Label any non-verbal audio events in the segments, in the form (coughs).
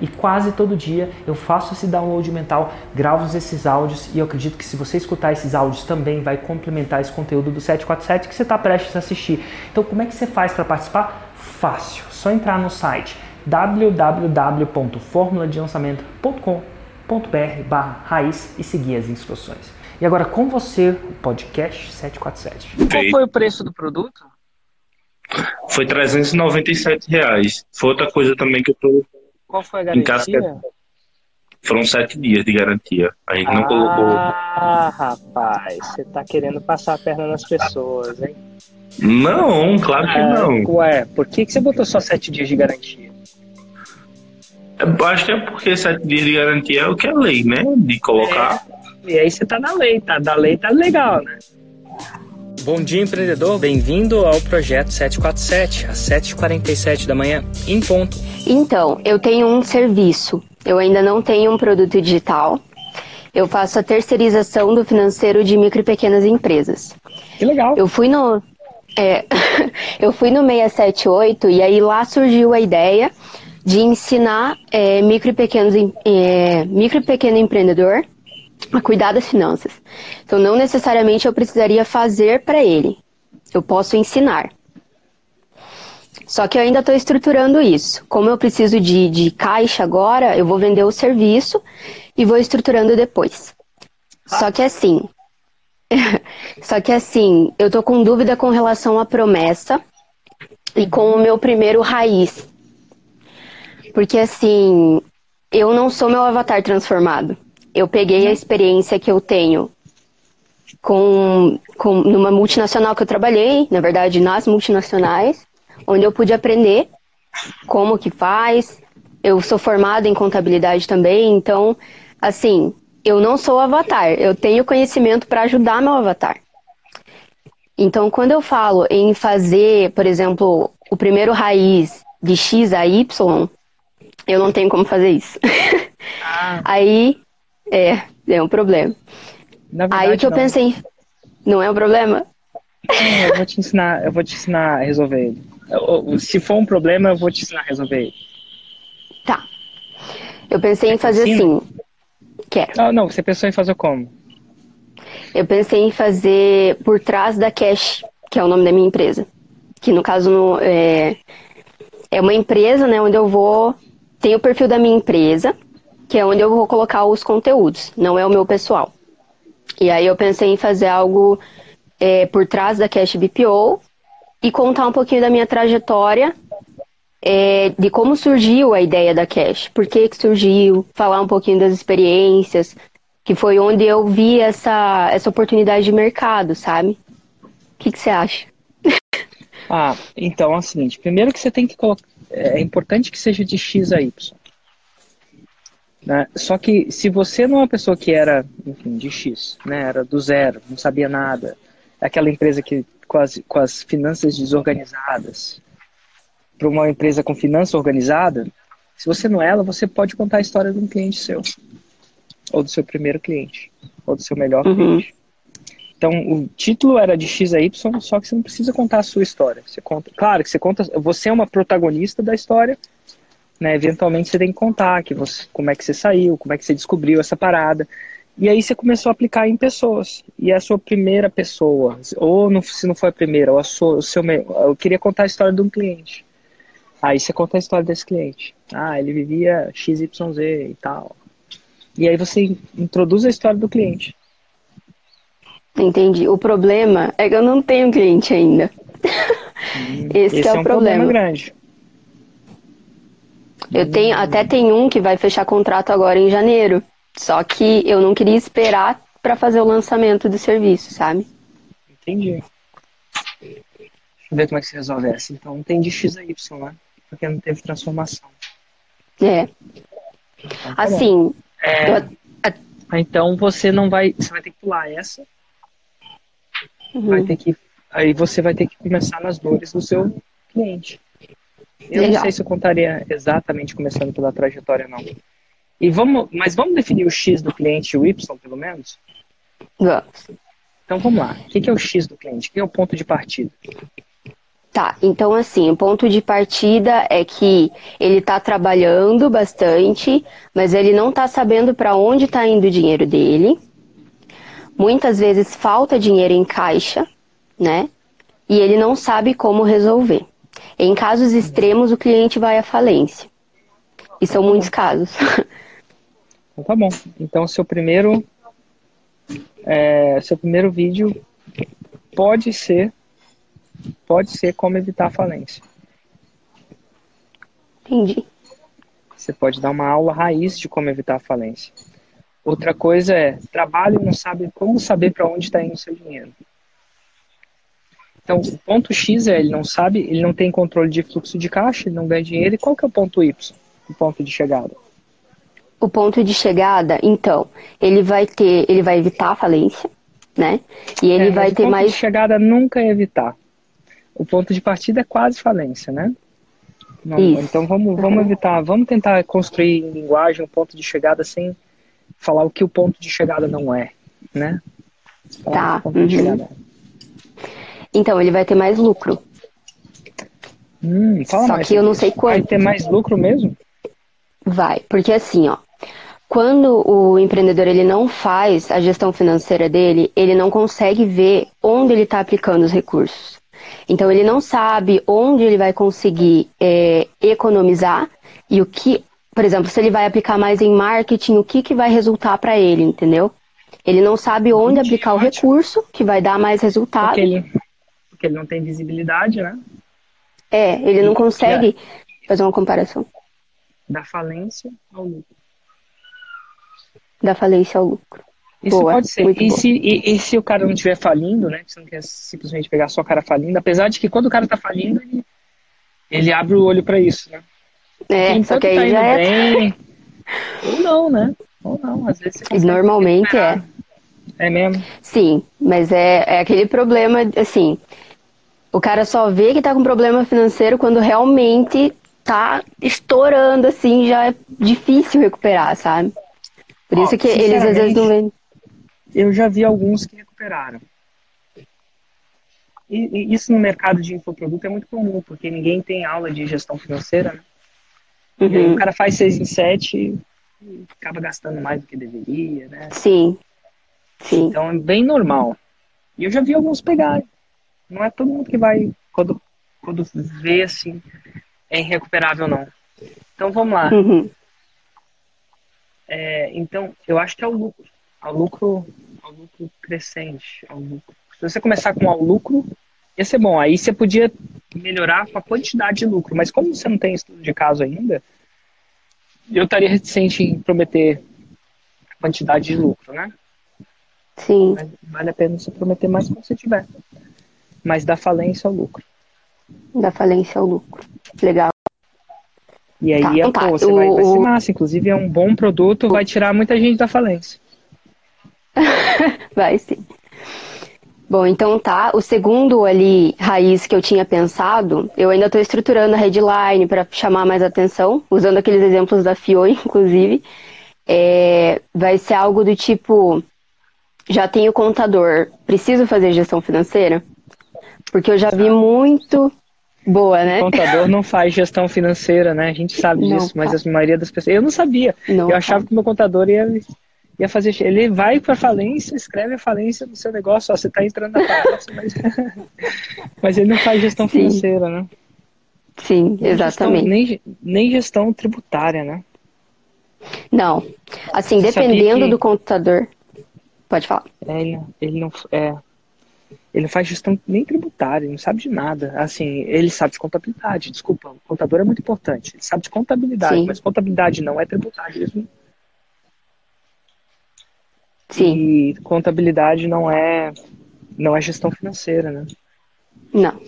E quase todo dia eu faço esse download mental, gravo esses áudios e eu acredito que se você escutar esses áudios também vai complementar esse conteúdo do 747 que você está prestes a assistir. Então, como é que você faz para participar? Fácil, só entrar no site www.formuladelançamento.com.br raiz e seguir as instruções. E agora com você, o podcast 747. Qual foi o preço do produto? Foi 397 reais. Foi outra coisa também que eu tô. Qual foi a garantia? Foram sete dias de garantia. A gente não ah, colocou. Ah, rapaz, você tá querendo passar a perna nas pessoas, hein? Não, claro que ah, não. Ué, por que, que você botou só sete dias de garantia? Eu acho que é porque sete dias de garantia é o que é lei, né? De colocar. É. E aí você tá na lei, tá? Da lei tá legal, né? Bom dia, empreendedor. Bem-vindo ao projeto 747, às 7h47 da manhã, em ponto. Então, eu tenho um serviço. Eu ainda não tenho um produto digital. Eu faço a terceirização do financeiro de micro e pequenas empresas. Que legal. Eu fui no. É, (laughs) eu fui no 678 e aí lá surgiu a ideia de ensinar é, micro, e pequenos, é, micro e pequeno empreendedor a cuidar das finanças. Então, não necessariamente eu precisaria fazer para ele. Eu posso ensinar. Só que eu ainda estou estruturando isso. Como eu preciso de, de caixa agora, eu vou vender o serviço e vou estruturando depois. Só que assim. (laughs) só que assim, eu tô com dúvida com relação à promessa e com o meu primeiro raiz. Porque assim, eu não sou meu avatar transformado. Eu peguei a experiência que eu tenho com, com numa multinacional que eu trabalhei, na verdade, nas multinacionais, onde eu pude aprender como que faz. Eu sou formada em contabilidade também, então, assim, eu não sou avatar, eu tenho conhecimento para ajudar meu avatar. Então, quando eu falo em fazer, por exemplo, o primeiro raiz de X a Y, eu não tenho como fazer isso. Ah. (laughs) Aí é, é um problema. Verdade, Aí o que eu não. pensei, não é um problema? Eu vou te ensinar, eu vou te ensinar a resolver ele. Se for um problema, eu vou te ensinar a resolver ele. Tá. Eu pensei em fazer assim. Quero. Não, não, você pensou em fazer como? Eu pensei em fazer por trás da Cash, que é o nome da minha empresa. Que no caso no- é, é uma empresa, né, onde eu vou. Tem o perfil da minha empresa, que é onde eu vou colocar os conteúdos, não é o meu pessoal. E aí eu pensei em fazer algo é, por trás da Cash BPO e contar um pouquinho da minha trajetória, é, de como surgiu a ideia da Cash, por que, que surgiu, falar um pouquinho das experiências, que foi onde eu vi essa, essa oportunidade de mercado, sabe? O que, que você acha? Ah, então é o seguinte, primeiro que você tem que colocar. É importante que seja de X a Y. Né? Só que se você não é uma pessoa que era, enfim, de X, né? Era do zero, não sabia nada, é aquela empresa que com as, com as finanças desorganizadas, para uma empresa com finança organizada, se você não é ela, você pode contar a história de um cliente seu, ou do seu primeiro cliente, ou do seu melhor Uhum. cliente. Então, o título era de X a Y, só que você não precisa contar a sua história. Você conta, claro que você conta, você é uma protagonista da história, né? Eventualmente você tem que contar que você, como é que você saiu, como é que você descobriu essa parada. E aí você começou a aplicar em pessoas. E a sua primeira pessoa, ou não, se não foi a primeira, ou a sua, o seu, eu queria contar a história de um cliente. Aí você conta a história desse cliente. Ah, ele vivia XYZ e tal. E aí você introduz a história do cliente. Entendi. O problema é que eu não tenho cliente ainda. (laughs) Esse, que é, o um problema. grande. Eu tenho, até tem um que vai fechar contrato agora em janeiro. Só que eu não queria esperar para fazer o lançamento do serviço, sabe? Entendi. Deixa eu ver como é que você resolve essa. Então tem de X a Y, né? Porque não teve transformação. É. Então, tá. Assim, É, eu Então você não vai, você vai ter que pular essa, Uhum. vai ter que, aí você vai ter que começar nas dores do seu cliente. Eu não Legal. sei se eu contaria exatamente começando pela trajetória não. E vamos, mas vamos definir o X do cliente e o Y pelo menos. Vamos. Então vamos lá. O que é o X do cliente? O que é o ponto de partida? Tá, então assim, o ponto de partida é que ele tá trabalhando bastante, mas ele não tá sabendo para onde tá indo o dinheiro dele. Muitas vezes falta dinheiro em caixa, né? E ele não sabe como resolver. Em casos extremos, o cliente vai à falência. E são muitos casos. (laughs) Então tá bom. Então seu primeiro é, seu primeiro vídeo pode ser pode ser como evitar a falência. Entendi. Você pode dar uma aula raiz de como evitar a falência. Outra coisa é trabalho e não sabe como saber para onde está indo o seu dinheiro. Então, o ponto X é ele não sabe, ele não tem controle de fluxo de caixa, ele não ganha dinheiro. E qual que é o ponto Y? O ponto de chegada. O ponto de chegada, então, ele vai ter, ele vai evitar a falência, né? E ele É, vai ter o ponto mais de chegada nunca é evitar. O ponto de partida é quase falência, né? Não, então vamos, vamos evitar, vamos tentar construir em linguagem um ponto de chegada sem falar o que o ponto de chegada não é, né? Falar Tá, o ponto de uhum. chegada é. Então, ele vai ter mais lucro. Hum, fala Só mais que eu não sei Vai quanto. ter mais lucro mesmo? Vai, porque assim, ó, quando o empreendedor ele não faz a gestão financeira dele, ele não consegue ver onde ele está aplicando os recursos. Então ele não sabe onde ele vai conseguir é, economizar e o que, por exemplo, se ele vai aplicar mais em marketing, o que, que vai resultar para ele, entendeu? Ele não sabe onde Entendi, aplicar o ótimo. recurso que vai dar mais resultado. Porque ele, porque ele não tem visibilidade, né? É, ele não consegue fazer uma comparação Da falência ao lucro. da falência ao lucro. Isso Boa, pode ser. E se, e, e se o cara não estiver falindo, né? Você não quer simplesmente pegar só o cara falindo, apesar de que quando o cara tá falindo, ele, ele abre o olho pra isso, né? É, Enquanto só que aí tá já indo é. bem, (laughs) Ou não, né? Ou não, às vezes você Normalmente é. recuperar. É mesmo? Sim, mas é, é aquele problema, assim, o cara só vê que tá com problema financeiro quando realmente tá estourando, assim, já é difícil recuperar, sabe? Por Ó, isso que eles às vezes não vêm. Eu já vi alguns que recuperaram. E, e isso no mercado de infoproduto é muito comum, porque ninguém tem aula de gestão financeira, né? E aí o Uhum. cara faz seis em sete e acaba gastando mais do que deveria, né? Sim, sim, Então é bem normal. E eu já vi alguns pegarem. Não é todo mundo que vai, quando, quando vê assim, é irrecuperável, não. Então vamos lá. uhum. É, então, eu acho que é o lucro. Ao lucro, ao lucro crescente. Ao lucro. Se você começar com ao lucro, ia ser bom. Aí você podia melhorar com a quantidade de lucro. Mas como você não tem estudo de caso ainda, eu estaria reticente em prometer a quantidade de lucro, né? sim, Mas vale a pena você prometer mais quando você tiver. Mas da falência ao lucro. da falência ao lucro. Legal. E aí, Tá, é, então pô, tá. você vai, vai ser O- massa. Inclusive, é um bom produto, vai tirar muita gente da falência. (laughs) Vai sim. Bom, então tá. O segundo ali, raiz que eu tinha pensado, eu ainda estou estruturando a headline para chamar mais atenção, usando aqueles exemplos da FIO, (laughs) inclusive. É, vai ser algo do tipo: já tenho contador, preciso fazer gestão financeira? Porque eu já vi muito. Boa, né? O contador não faz gestão financeira, né? A gente sabe Não disso, mas a maioria das pessoas. Eu não sabia. Não eu achava que o meu contador ia, ia fazer. Ele vai para falência, escreve a falência no seu negócio, ó, você está entrando na falência, mas... (laughs) mas ele não faz gestão Sim. financeira, né? Sim, Nem exatamente. Gestão, nem, nem gestão tributária, né? Não. Assim, dependendo que- do contador. Pode falar. É, ele, ele não é, ele não faz gestão nem tributária, ele não sabe de nada. Assim, ele sabe de contabilidade, desculpa, o contador é muito importante. Ele sabe de contabilidade, Sim. mas contabilidade não é tributário. Sim. E contabilidade não é não é gestão financeira, né? Não.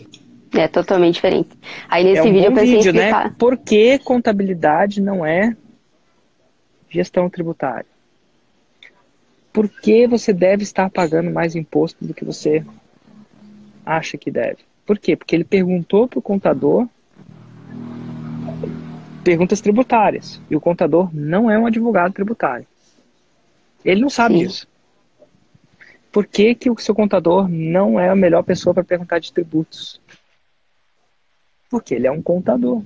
É totalmente diferente. Aí nesse é um vídeo eu pensei vídeo, explicar. né? Por que contabilidade não é gestão tributária? por que você deve estar pagando mais imposto do que você acha que deve. Por quê? Porque ele perguntou para o contador perguntas tributárias. E o contador não é um advogado tributário. Ele não sabe Sim. disso. Por que, que o seu contador não é a melhor pessoa para perguntar de tributos? Porque ele é um contador.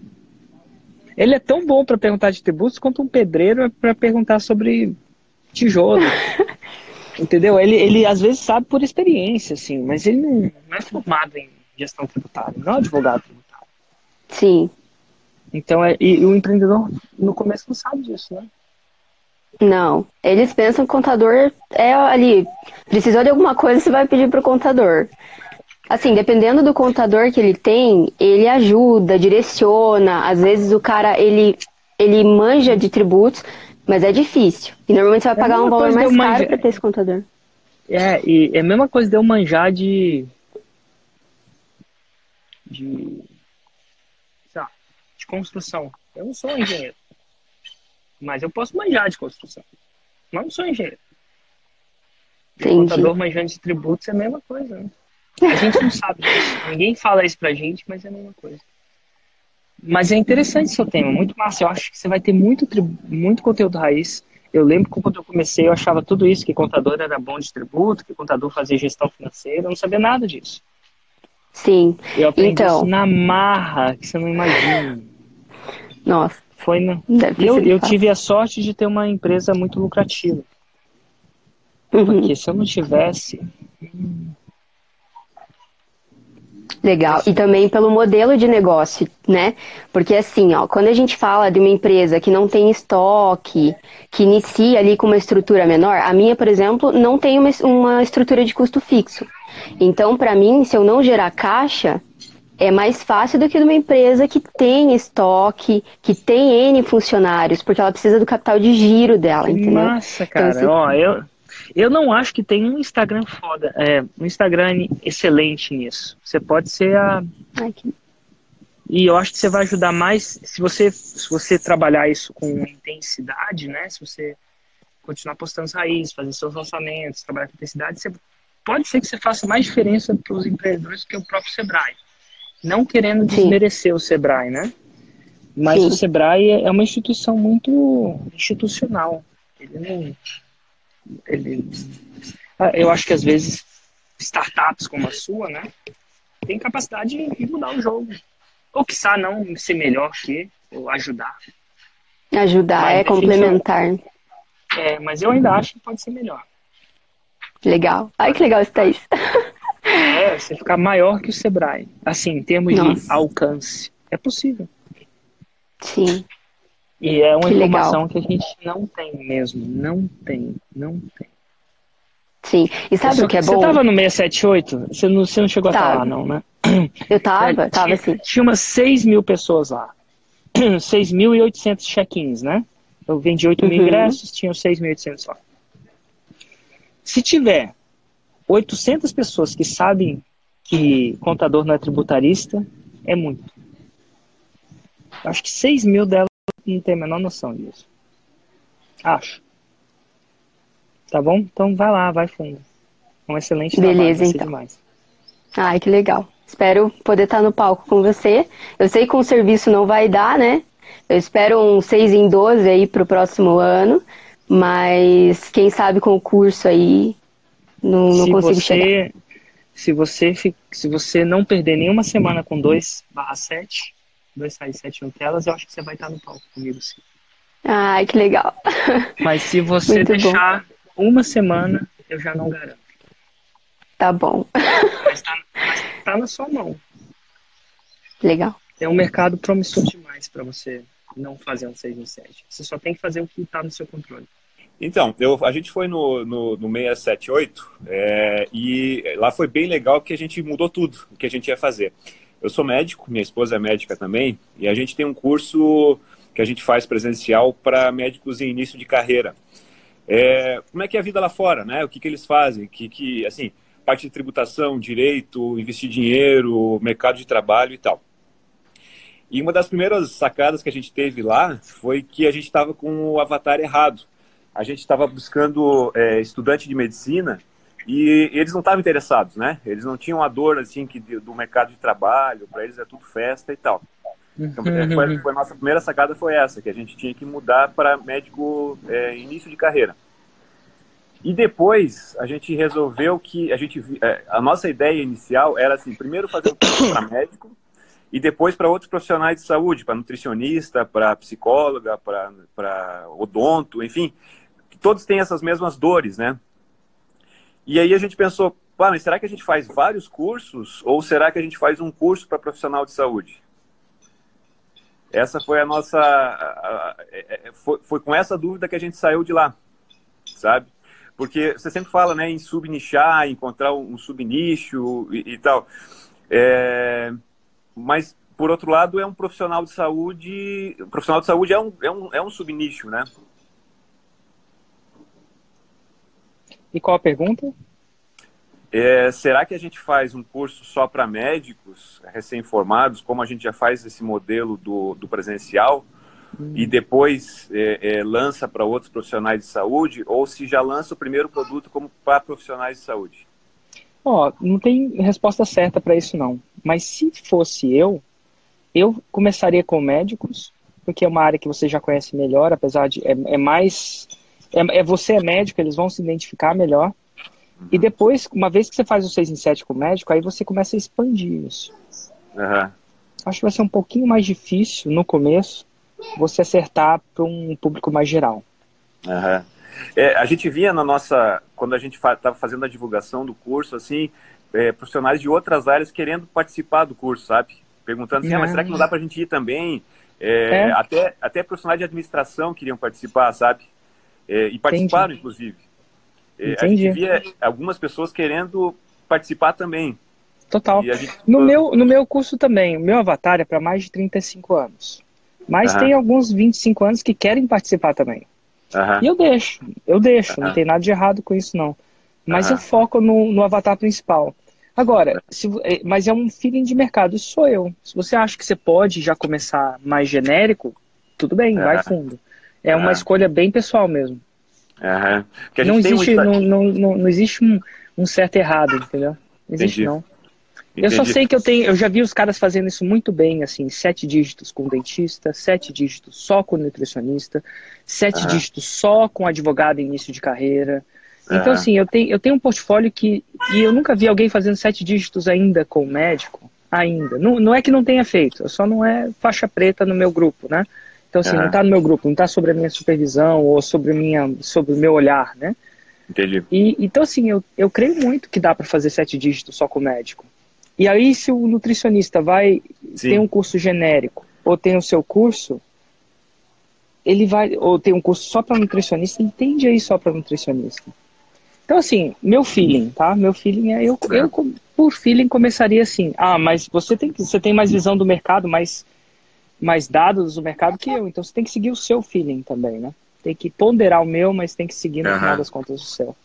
Ele é tão bom para perguntar de tributos quanto um pedreiro é para perguntar sobre tijolo. (laughs) Entendeu? Ele, ele às vezes sabe por experiência, assim, mas ele não, não é formado em gestão tributária, não é advogado tributário. Sim. Então, é, e, o empreendedor no começo não sabe disso, né? Não. Eles pensam que o contador é ali. Precisou de alguma coisa, você vai pedir para o contador. Assim, dependendo do contador que ele tem, ele ajuda, direciona. Às vezes o cara, ele, ele manja de tributos, mas é difícil. E normalmente você vai é pagar um valor mais caro para ter esse contador. É, e é a mesma coisa de eu manjar de. de. lá, de construção. Eu não sou engenheiro. Mas eu posso manjar de construção. Mas não sou engenheiro. O contador manjando de tributos é a mesma coisa, né? A gente não sabe disso. (laughs) Ninguém fala isso pra gente, mas é a mesma coisa. Mas é interessante seu tema, muito massa. Eu acho que você vai ter muito, muito conteúdo raiz. Eu lembro que quando eu comecei, eu achava tudo isso, que contador era bom de tributo, que contador fazia gestão financeira, eu não sabia nada disso. Sim. Eu aprendi então... isso na marra, que você não imagina. Nossa. Foi na... eu, eu tive a sorte de ter uma empresa muito lucrativa. Uhum. Porque se eu não tivesse. Legal. E também pelo modelo de negócio, né? Porque assim, ó, quando a gente fala de uma empresa que não tem estoque, que inicia ali com uma estrutura menor, a minha, por exemplo, não tem uma, uma estrutura de custo fixo. Então, para mim, se eu não gerar caixa, é mais fácil do que de uma empresa que tem estoque, que tem N funcionários, porque ela precisa do capital de giro dela, entendeu? Nossa, então, cara, então, assim, ó, eu, eu não acho que tem um Instagram foda, é, um Instagram excelente nisso. Você pode ser a. E eu acho que você vai ajudar mais se você, se você trabalhar isso com intensidade, né? Se você continuar postando raízes, fazer seus lançamentos, trabalhar com intensidade, você, pode ser que você faça mais diferença para os empreendedores do que o próprio Sebrae. Não querendo desmerecer Sim. o Sebrae, né? Mas Sim. o Sebrae é uma instituição muito institucional. Ele não ele, ah, eu acho que às vezes startups como a sua, né, tem capacidade de mudar o jogo. Ou quiçá não ser melhor que, ou ajudar. Ajudar, mas, é complementar. É, mas eu ainda acho que pode ser melhor. Legal. Ai, que legal isso, Thaís. É, você ficar maior que o Sebrae. Assim, em termos Nossa. de alcance. É possível. Sim. E é uma que informação legal. que a gente não tem mesmo. Não tem, não tem. Sim. E sabe o que é bom? Você tava no 678? Você não, você não chegou tava. a estar lá, não, né? Eu tava, é, tava tinha, sim. Tinha umas 6 mil pessoas lá. (clears throat) 6.800 check-ins, né? Eu vendi 8 mil uhum. ingressos, tinha 6.800 lá. Se tiver 800 pessoas que sabem que contador não é tributarista, é muito. Acho que 6 mil delas não tem a menor noção disso. Acho. Tá bom? Então vai lá, vai fundo. Um excelente Beleza, então. Demais. Ai, que legal. Espero poder estar no palco com você. Eu sei que o serviço não vai dar, né? Eu espero um 6 em 12 aí pro próximo ano. Mas quem sabe com o curso aí não, não consigo você, chegar. Se você, se você não perder nenhuma semana com 2 barra 7, dois sites sete telas, eu acho que você vai estar no palco comigo, sim. Ai, que legal. Mas se você Muito deixar bom. uma semana, eu já não garanto. Tá bom. Mas tá, mas tá na sua mão. Legal. É um mercado promissor demais para você não fazer um 6 em 7. Você só tem que fazer o que está no seu controle. Então, eu, a gente foi no, no, no 678 é, e lá foi bem legal porque a gente mudou tudo o que a gente ia fazer. Eu sou médico, minha esposa é médica também, e a gente tem um curso que a gente faz presencial para médicos em início de carreira. É, como é que é a vida lá fora, né? O que, que eles fazem? Que, que, assim, parte de tributação, direito, investir dinheiro, mercado de trabalho e tal. E uma das primeiras sacadas que a gente teve lá foi que a gente estava com o avatar errado. a gente estava buscando é, estudante de medicina e eles não estavam interessados, né? Eles não tinham a dor assim que do mercado de trabalho, para eles é tudo festa e tal. Então, é, foi, foi, a nossa primeira sacada foi essa, que a gente tinha que mudar para médico é, início de carreira. E depois a gente resolveu que a gente é, a nossa ideia inicial era assim, primeiro fazer um curso para médico e depois para outros profissionais de saúde, para nutricionista, para psicóloga, para odonto, enfim, todos têm essas mesmas dores, né? E aí a gente pensou, mas será que a gente faz vários cursos ou será que a gente faz um curso para profissional de saúde? Essa foi a nossa. É, é, foi, com essa dúvida que a gente saiu de lá, sabe? Porque você sempre fala né, em subnichar, encontrar um subnicho e, e tal. É, mas, por outro lado, é um profissional de saúde. O profissional de saúde é um, é um, é um subnicho, né? E qual a pergunta? É, será que a gente faz um curso só para médicos recém-formados, como a gente já faz esse modelo do, do presencial, hum. e depois é, é, lança para outros profissionais de saúde, ou se já lança o primeiro produto como para profissionais de saúde? Ó, oh, não tem resposta certa para isso não. Mas se fosse eu, eu começaria com médicos, porque é uma área que você já conhece melhor, apesar de é, é mais é, é, você é médico, eles vão se identificar melhor. E depois, uma vez que você faz o 6 em 7 com o médico, aí você começa a expandir isso. Uhum. Acho que vai ser um pouquinho mais difícil no começo você acertar para um público mais geral. Uhum. É, a gente via na nossa, quando a gente estava fazendo a divulgação do curso, assim, é, profissionais de outras áreas querendo participar do curso, sabe? Perguntando assim, ah, mas será que não dá para a gente ir também? É, é. Até, até profissionais de administração queriam participar, sabe? É, e participaram, Entendi. inclusive. É, a gente via algumas pessoas querendo participar também. Total. Gente... No, meu, no meu curso também, o meu avatar é para mais de 35 anos. Mas tem alguns 25 anos que querem participar também. E eu deixo, eu deixo, não tem nada de errado com isso não. Mas eu foco no, no avatar principal. Agora, se, é, mas é um feeling de mercado, isso sou eu. Se você acha que você pode já começar mais genérico, tudo bem, vai fundo. É uma escolha bem pessoal mesmo. Não existe, um... não, não, não, não, existe um, um certo errado, entendeu? Não existe Entendi. não. Entendi. Eu só sei que eu tenho, eu já vi os caras fazendo isso muito bem, assim, sete dígitos com dentista, sete dígitos só com nutricionista, sete uhum. dígitos só com advogado em início de carreira. Então, uhum. assim, eu tenho, eu tenho um portfólio que. E eu nunca vi alguém fazendo sete dígitos ainda com médico. Ainda. Não, não é que não tenha feito, só não é faixa preta no meu grupo, né? Então, assim, uhum. não está no meu grupo, não está sobre a minha supervisão ou sobre, minha, sobre o meu olhar, né? Entendi. E, então, assim, eu, eu creio muito que dá para fazer sete dígitos só com o médico. E aí, se o nutricionista vai Sim. tem um curso genérico ou tem o seu curso, ele vai ou tem um curso só para nutricionista, ele tende aí só para nutricionista. Então, assim, meu feeling, tá? Meu feeling é eu, eu por feeling começaria assim. Ah, mas você tem você tem mais visão do mercado, mais mais dados do mercado que eu. Então você tem que seguir o seu feeling também, né? Tem que ponderar o meu, mas tem que seguir no uhum. final das contas o seu.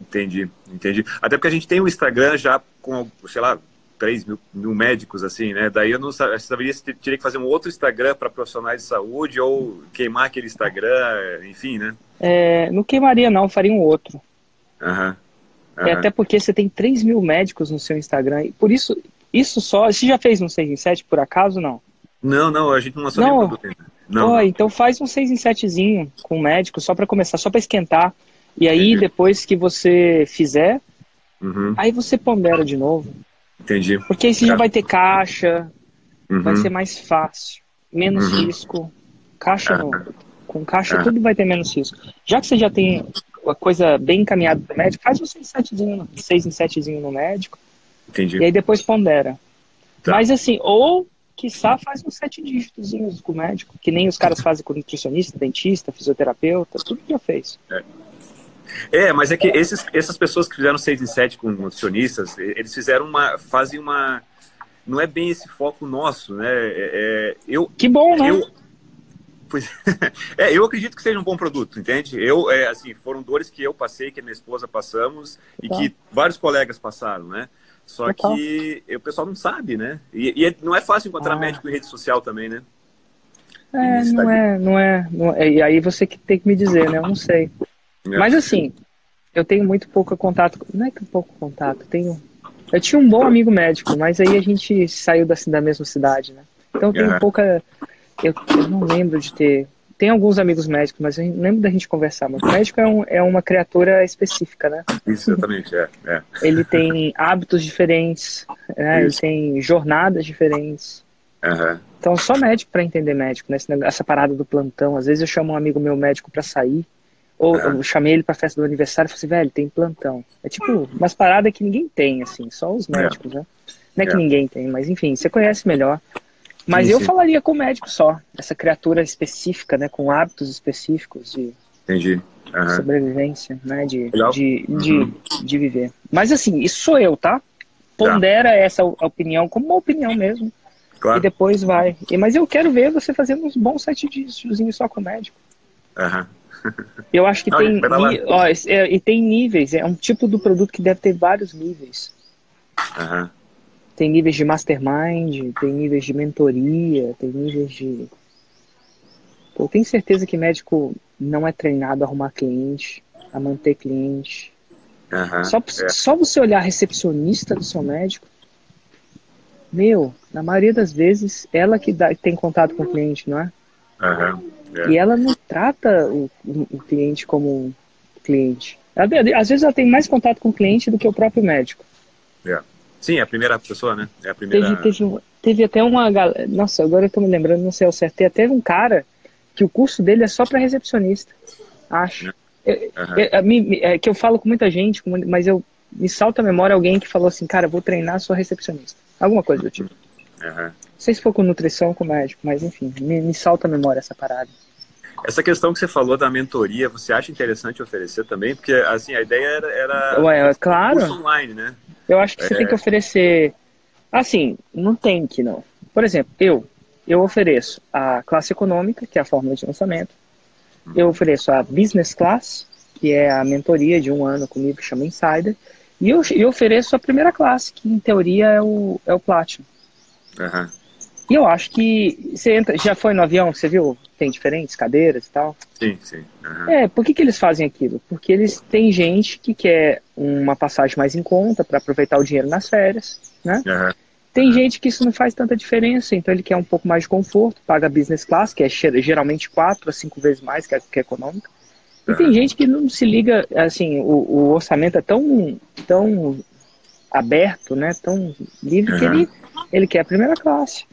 Entendi, entendi. Até porque a gente tem o Instagram já com, sei lá, 3 mil, mil médicos, assim, né? Daí eu não saberia se teria que fazer um outro Instagram para profissionais de saúde ou queimar aquele Instagram, enfim, né? É, não queimaria, não, faria um outro. Uhum. Uhum. É, até porque você tem 3 mil médicos no seu Instagram. E por isso, isso só. Você já fez um 6 em 7 por acaso não? Não, não, a gente não lançou não. nenhum produto Não. Oh, então faz um 6 em 7zinho com o médico, só para começar, só para esquentar. E aí, Entendi. depois que você fizer, uhum. aí você pondera de novo. Entendi. Porque aí você já vai ter caixa, uhum. vai ser mais fácil, menos uhum. risco. Caixa no, com caixa tudo vai ter menos risco. Já que você já tem a coisa bem encaminhada para o médico, faz um 6 em 7zinho, 6 em 7zinho no médico. Entendi. E aí depois pondera. Tá. Mas assim, ou quiçá faz uns sete dígitos com o médico, que nem os caras fazem com nutricionista, dentista, fisioterapeuta, tudo que já fez. É. É, mas é que esses, essas pessoas que fizeram 6 em 7 com nutricionistas, eles fizeram uma. fazem uma. Não é bem esse foco nosso, né? É, é eu, que bom, né? Eu, pois, (laughs) é, eu acredito que seja um bom produto, entende? Eu, é, assim, foram dores que eu passei, que a minha esposa passamos e tá. que vários colegas passaram, né? Só que o pessoal não sabe, né? E, e, é, não é fácil encontrar ah. médico em rede social também, né? É, não é, não é, não é. E aí você que tem que me dizer, né? Eu não sei. É. Mas assim, eu tenho muito pouco contato. Não é que pouco contato, tenho. Eu tinha um bom amigo médico, mas aí a gente saiu da, da mesma cidade, né? Então eu tenho Aham. pouca. Eu, eu não lembro de ter. Tem alguns amigos médicos, mas eu não lembro da gente conversar. Mas o médico é, um, é uma criatura específica, né? Isso, exatamente, é. é. Ele tem hábitos diferentes, né? ele tem jornadas diferentes. Aham. Então, só médico para entender médico, né? Essa parada do plantão. Às vezes eu chamo um amigo meu médico para sair, ou É. eu chamei ele pra festa do aniversário e falei assim, velho, tem plantão. É tipo umas paradas que ninguém tem, assim, só os médicos, né? Não é que É. ninguém tem, mas enfim, você conhece melhor. Mas Sim, eu falaria com o médico só, essa criatura específica, né? Com hábitos específicos de Entendi. Aham. sobrevivência, né? De, de, de, Uhum. de viver. Mas assim, isso sou eu, tá? Pondera essa opinião como uma opinião mesmo. E Claro. depois vai. E- Mas eu quero ver você fazendo uns bons sete diazinhos só com o médico. Aham. Eu acho que Não, tem. ó, é, e tem níveis. É um tipo do produto que deve ter vários níveis. Aham. Tem níveis de mastermind, tem níveis de mentoria, tem níveis de. Eu tenho certeza que médico não é treinado a arrumar cliente, a manter cliente. Aham. Só, É. só você olhar a recepcionista do seu médico, meu, na maioria das vezes, ela que dá- tem contato com o cliente, não é? Aham. É. E ela não trata o, o- cliente como um cliente. Ela- às vezes ela tem mais contato com o cliente do que o próprio médico. Sim, é a primeira pessoa, né? É a primeira. Teve, teve, teve até uma galera. Nossa, agora eu tô me lembrando, não sei ao certo. Tem até um cara que o curso dele é só para recepcionista. Acho. É, é, me- é que eu falo com muita gente, mas eu me salta a memória alguém que falou assim, cara, vou treinar sua recepcionista. Alguma coisa do tipo. Aham. Não sei se for com nutrição ou com médico, mas enfim, me, me salta a memória essa parada. Essa questão que você falou da mentoria, você acha interessante oferecer também? Porque, assim, a ideia era. era Ué, é claro. curso online, né? Eu acho que você É. tem que oferecer. Assim, não tem que não. Por exemplo, eu, eu ofereço a classe econômica, que é a fórmula de lançamento. Eu ofereço a business class, que é a mentoria de um ano comigo, que chama Insider. E eu, eu ofereço a primeira classe, que em teoria é o, é o Platinum. Aham. E eu acho que você entra, já foi no avião, você viu? Tem diferentes cadeiras e tal. Sim, sim. Aham. É, por que, que eles fazem aquilo? Porque eles têm gente que quer uma passagem mais em conta para aproveitar o dinheiro nas férias, né? Aham. Tem gente que isso não faz tanta diferença, então ele quer um pouco mais de conforto, paga business class, que é ge- geralmente quatro a cinco vezes mais que a, que a econômica. E tem gente que não se liga, assim, o, o orçamento é tão, tão aberto, né, tão livre, que Uhum. ele, ele quer a primeira classe.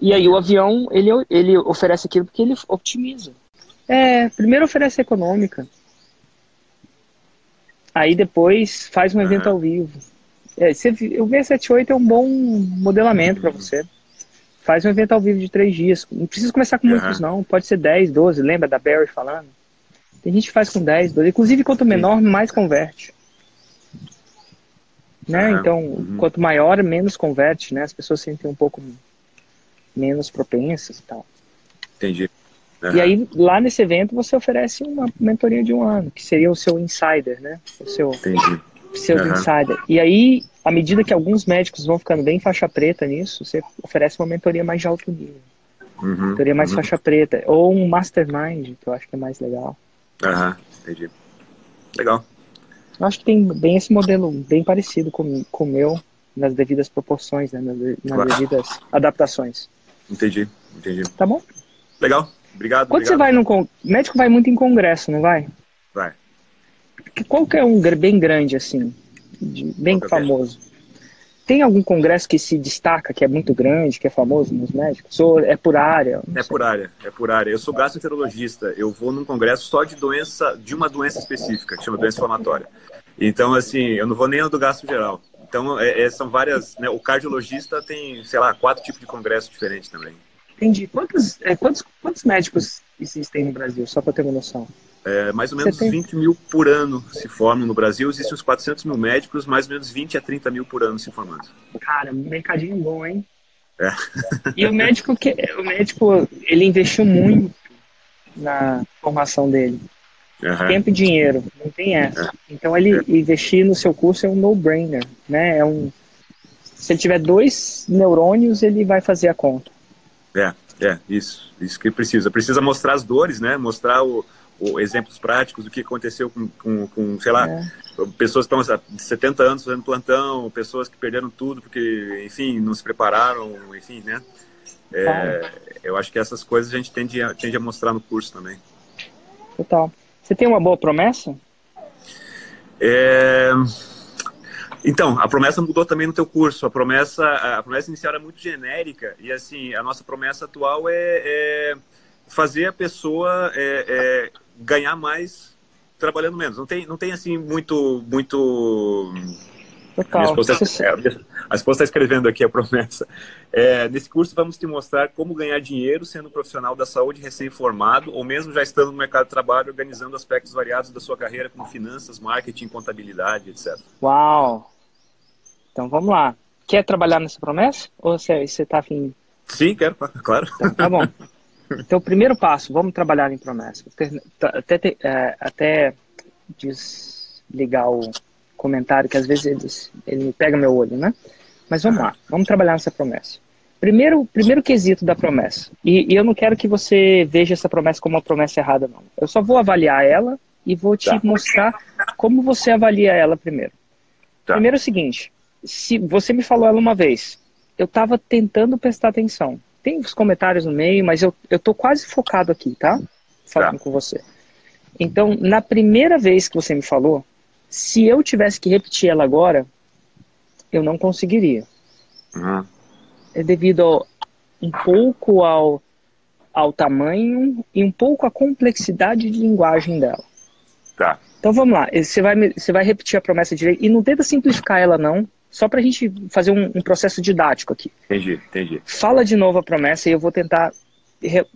E aí o avião, ele, ele oferece aquilo porque ele otimiza. É, primeiro oferece a econômica. Aí depois faz um evento Uhum. ao vivo. É, você, o V78 é um bom modelamento para você. Faz um evento ao vivo de três dias. Não precisa começar com Uhum. muitos, não. Pode ser 10, 12. Lembra da Barry falando? Tem gente que faz com 10, 12. Inclusive, quanto menor, mais converte. Né? Uhum. Então, Uhum. quanto maior, menos converte. Né? As pessoas sentem um pouco menos propensas e tal. Entendi. E Aham. aí, lá nesse evento, você oferece uma mentoria de um ano, que seria o seu insider, né? O seu Entendi. pseudo Aham. insider. E aí, à medida que alguns médicos vão ficando bem faixa preta nisso, você oferece uma mentoria mais de alto nível. Uhum. Mentoria mais Uhum. faixa preta. Ou um mastermind, que eu acho que é mais legal. Aham. Entendi. Legal. Eu acho que tem bem esse modelo bem parecido com, com o meu, nas devidas proporções, né? Nas, nas Claro. devidas adaptações. Entendi. Entendi. Tá bom? Legal. Obrigado. Quando você obrigado. vai num. con- Médico vai muito em congresso, não vai? Vai. Qual que é um bem grande, assim? bem Qual que é? famoso? Tem algum congresso que se destaca, que é muito grande, que é famoso nos médicos? Ou é por área? É sei. por área, é por área. Eu sou gastroenterologista. Eu vou num congresso só de doença, de uma doença específica, que chama doença inflamatória. Então, assim, eu não vou nem ao do gastro geral. Então, é- é- são várias. Né, o cardiologista tem, sei lá, quatro tipos de congresso diferentes também. Entendi. Quantos, é, quantos, quantos médicos existem no Brasil, só para ter uma noção? É, mais ou menos tem- 20 mil por ano se formam no Brasil. Existem uns 400 mil médicos, mais ou menos 20 a 30 mil por ano se formando. Cara, mercadinho bom, hein? É. (laughs) E o médico, que, o médico, ele investiu muito na formação dele. Aham. Tempo e dinheiro, não tem essa. Então ele investir no seu curso é um no-brainer, né? É um se ele tiver dois neurônios, ele vai fazer a conta. É, É, isso. Isso que precisa. Precisa mostrar as dores, né? Mostrar o, o exemplos práticos do que aconteceu com, com, com sei lá, é. pessoas que estão há 70 anos fazendo plantão, pessoas que perderam tudo porque, enfim, não se prepararam, enfim, né? É, eu acho que essas coisas a gente tende a, tende a mostrar no curso também. Total. Você tem uma boa promessa? É... Então, a promessa mudou também no teu curso. A promessa, a promessa inicial era muito genérica e assim a nossa promessa atual é, é fazer a pessoa é, é ganhar mais trabalhando menos. Não tem, não tem assim muito, muito Total. A esposa, está escrevendo aqui a promessa. É, nesse curso vamos te mostrar como ganhar dinheiro sendo profissional da saúde recém-formado ou mesmo já estando no mercado de trabalho organizando aspectos variados da sua carreira como finanças, marketing, contabilidade, etc. Uau! Então vamos lá. Quer trabalhar nessa promessa? Ou você está afim? Sim, quero, claro. Então, tá bom. Então, o primeiro passo, vamos trabalhar em promessa. Até, até, é, até desligar o comentário, que às vezes ele, ele me pega meu olho, né? Mas vamos lá, vamos trabalhar nessa promessa. Primeiro, primeiro quesito da promessa. E, e, eu não quero que você veja essa promessa como uma promessa errada, não. Eu só vou avaliar ela e vou te tá. mostrar como você avalia ela primeiro. Tá. Primeiro é o seguinte: se você me falou ela uma vez, eu estava tentando prestar atenção. Tem os comentários no meio, mas eu, eu tô quase focado aqui, tá? Falando tá. com você. Então, na primeira vez que você me falou, se eu tivesse que repetir ela agora, eu não conseguiria. Uhum. É devido ao, um pouco ao, ao tamanho e um pouco à complexidade de linguagem dela. Tá. Então vamos lá, você vai, você vai repetir a promessa direito e não tenta simplificar ela não, só para a gente fazer um, um, processo didático aqui. Entendi, entendi. Fala de novo a promessa e eu vou tentar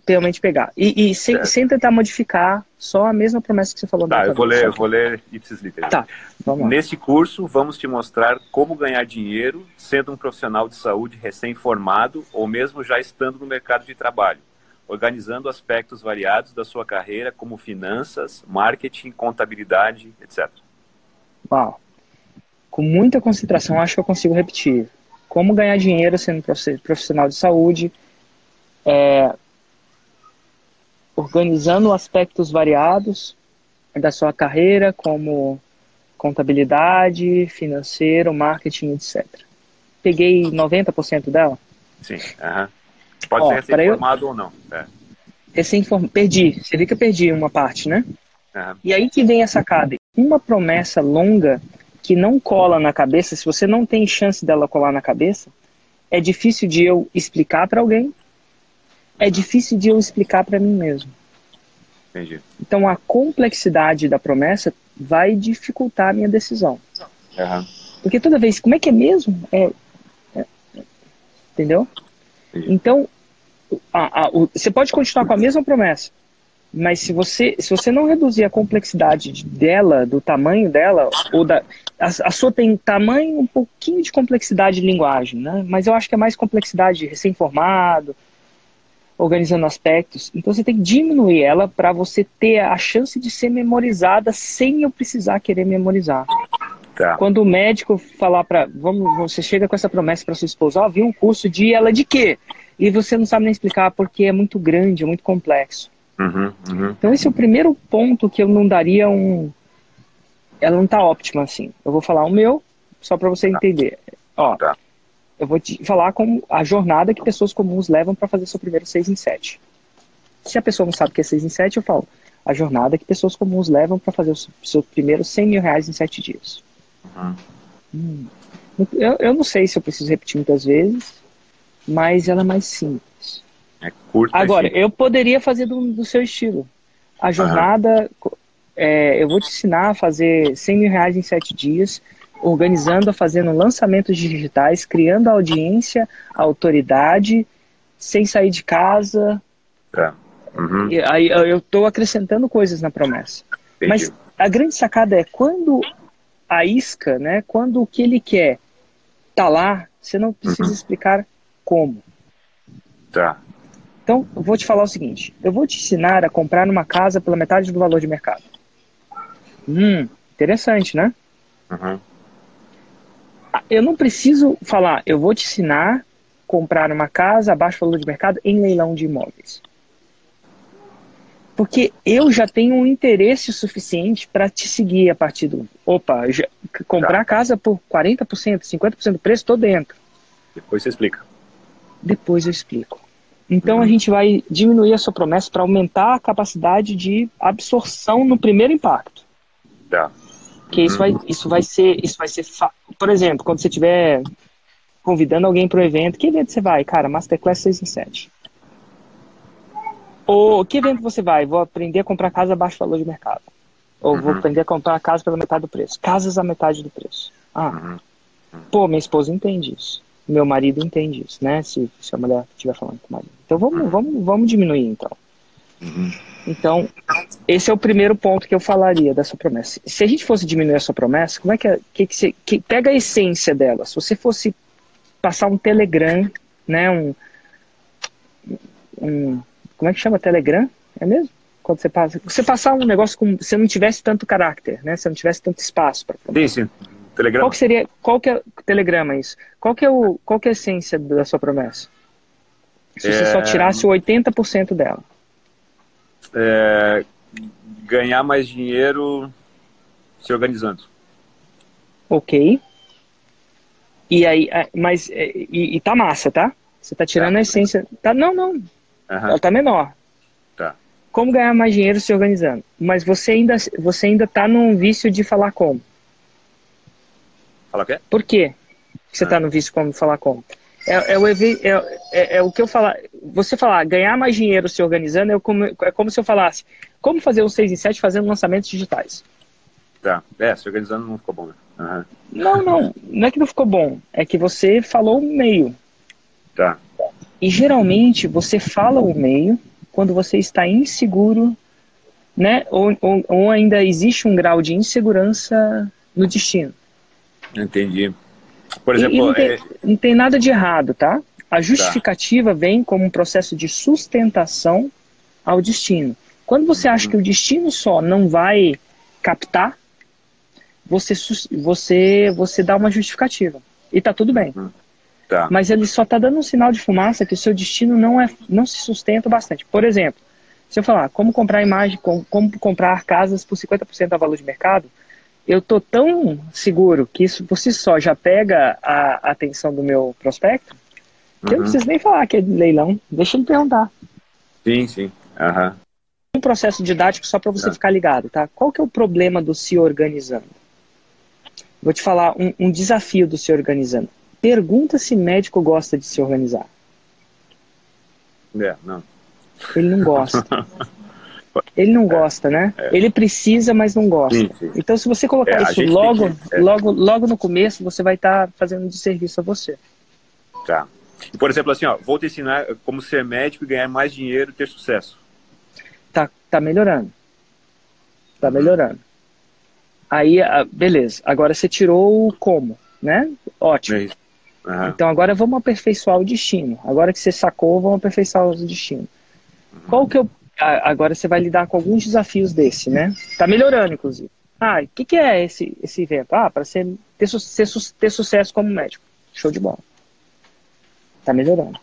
realmente pegar. E, e sem, sem, tentar modificar, só a mesma promessa que você falou. Tá, eu vou, ler, eu vou ler ipsis literis. Tá, vamos lá. Neste curso, vamos te mostrar como ganhar dinheiro sendo um profissional de saúde recém-formado ou mesmo já estando no mercado de trabalho, organizando aspectos variados da sua carreira, como finanças, marketing, contabilidade, etc. Uau com muita concentração, acho que eu consigo repetir. Como ganhar dinheiro sendo profissional de saúde, é, organizando aspectos variados da sua carreira, como contabilidade, financeiro, marketing, etc. Peguei 90% dela? Sim. Uhum. Pode Ó, ser recém-formado eu... ou não. É. Perdi. Você viu que eu perdi uma parte, né? Uhum. E aí que vem a sacada. Uma promessa longa que não cola na cabeça, se você não tem chance dela colar na cabeça, é difícil de eu explicar para alguém, é difícil de eu explicar para mim mesmo. Entendi. Então a complexidade da promessa vai dificultar a minha decisão. Uhum. Porque toda vez, como é que é mesmo? É, é, entendeu? Entendi. Então, a, a, o, você pode continuar com a mesma promessa, mas se você, se você não reduzir a complexidade dela, do tamanho dela, ou da. A, a sua tem tamanho, um pouquinho de complexidade de linguagem, né? Mas eu acho que é mais complexidade recém-formado, organizando aspectos. Então você tem que diminuir ela para você ter a chance de ser memorizada sem eu precisar querer memorizar. Tá. Quando o médico falar para, vamos, você chega com essa promessa para sua esposa, ó, oh, vi um curso de ela de quê? E você não sabe nem explicar porque é muito grande, é muito complexo. Uhum, uhum. Então esse é o primeiro ponto que eu não daria um. Ela não tá ótima assim. Eu vou falar o meu, só para você tá. entender. Ó, tá. eu vou te falar como a jornada que pessoas comuns levam para fazer seu primeiro 6 em 7. Se a pessoa não sabe o que é 6 em 7, eu falo a jornada que pessoas comuns levam para fazer o seu primeiro 100 mil reais em 7 dias. Uhum. Hum. Eu, eu não sei se eu preciso repetir muitas vezes, mas ela é mais simples. É curto. Agora, eu poderia fazer do, do seu estilo. A jornada, uhum. é, eu vou te ensinar a fazer 100 mil reais em 7 dias, organizando, fazendo lançamentos digitais, criando audiência, autoridade, sem sair de casa. Tá. Uhum. E, aí eu estou acrescentando coisas na promessa. Entendi. Mas a grande sacada é quando a isca, né, quando o que ele quer tá lá, você não precisa uhum. explicar como. Tá. Então, eu vou te falar o seguinte: eu vou te ensinar a comprar uma casa pela metade do valor de mercado. Hum, interessante, né? Uhum. Eu não preciso falar, eu vou te ensinar comprar uma casa abaixo do valor de mercado em leilão de imóveis? Porque eu já tenho um interesse suficiente para te seguir a partir do. Opa, já, comprar Tá. casa por 40%, 50% do preço, estou dentro. Depois você explica. Depois eu explico. Então Uhum. a gente vai diminuir a sua promessa para aumentar a capacidade de absorção no primeiro impacto. Tá. Que isso vai, isso vai ser, isso vai ser, por exemplo, quando você estiver convidando alguém para o evento, que evento você vai? Cara, Masterclass 6 em 7. Ou que evento você vai? Vou aprender a comprar casa abaixo do valor de mercado. Ou vou Uhum. aprender a comprar casa pela metade do preço. Casas a metade do preço. Ah, Uhum. pô, minha esposa entende isso. Meu marido entende isso, né? Se, se a mulher estiver falando com o marido. Então vamos, vamos, vamos diminuir então. Uhum. Então, esse é o primeiro ponto que eu falaria da sua promessa. Se a gente fosse diminuir a sua promessa, como é que, é, que, que você que, pega a essência dela? Se você fosse passar um Telegram, né, um, um como é que chama Telegram? É mesmo? Quando você passa, você passar um negócio com, se não tivesse tanto caráter, né, se não tivesse tanto espaço para Sim, sim. Telegram. qual que seria, qual que é telegrama isso? Qual que é o, qual que é a essência da sua promessa? Se você É. só tirasse o 80% dela. É, ganhar mais dinheiro se organizando. Ok. E aí, é, mas, é, e, e tá massa, tá? Você tá tirando Tá. a essência. Tá, não, não. Aham. Ela tá menor. Tá. Como ganhar mais dinheiro se organizando? Mas você ainda, você ainda tá num vício de falar como. Fala o quê? Por quê que você Ah. tá no vício como falar como? É, é o, é, é- é o que eu falar. Você falar ganhar mais dinheiro se organizando é como, é como se eu falasse como fazer um 6 em 7 fazendo lançamentos digitais. Tá. É, se organizando não ficou bom, né? Aham. Não, não. Não é que não ficou bom. É que você falou o meio. Tá. E geralmente você fala o meio quando você está inseguro, né? Ou, ou, ou ainda existe um grau de insegurança no destino. Entendi. Por E- e exemplo, não, tem, é, não tem nada de errado, tá? A justificativa vem como um processo de sustentação ao destino. Quando você acha que o destino só não vai captar, você, você, você dá uma justificativa. E tá tudo bem. tá. Mas ele só está dando um sinal de fumaça que o seu destino não, é, não se sustenta bastante. Por exemplo, se eu falar como comprar imagem, como, como comprar casas por 50% da valor de mercado, eu tô tão seguro que isso por si só já pega a atenção do meu prospecto, que eu não Uhum. preciso nem falar que é de leilão, deixa ele perguntar. Sim, sim. Aham. Um processo didático só para você Tá. ficar ligado, tá? Qual que é o problema do se organizando? Vou te falar um, um desafio do se organizando. Pergunta se médico gosta de se organizar. É, não. Ele não gosta. (laughs) Ele não gosta, né? Ele precisa, mas não gosta. Sim, sim. Então, se você colocar É, isso logo, que- é. logo, logo no começo, você vai estar fazendo um desserviço a você. Tá. Por exemplo, assim, ó, vou te ensinar como ser médico e ganhar mais dinheiro e ter sucesso. Tá, tá melhorando. Tá melhorando. Aí, ah, beleza. Agora você tirou o como, né? Ótimo. É. Aham. Então agora vamos aperfeiçoar o destino. Agora que você sacou, vamos aperfeiçoar o destino. Qual que eu. Agora você vai lidar com alguns desafios desse, né? Tá melhorando, inclusive. Ah, o que, que é esse, esse evento? Ah, para ser, ter, su- ter sucesso como médico. Show de bola. Tá melhorando.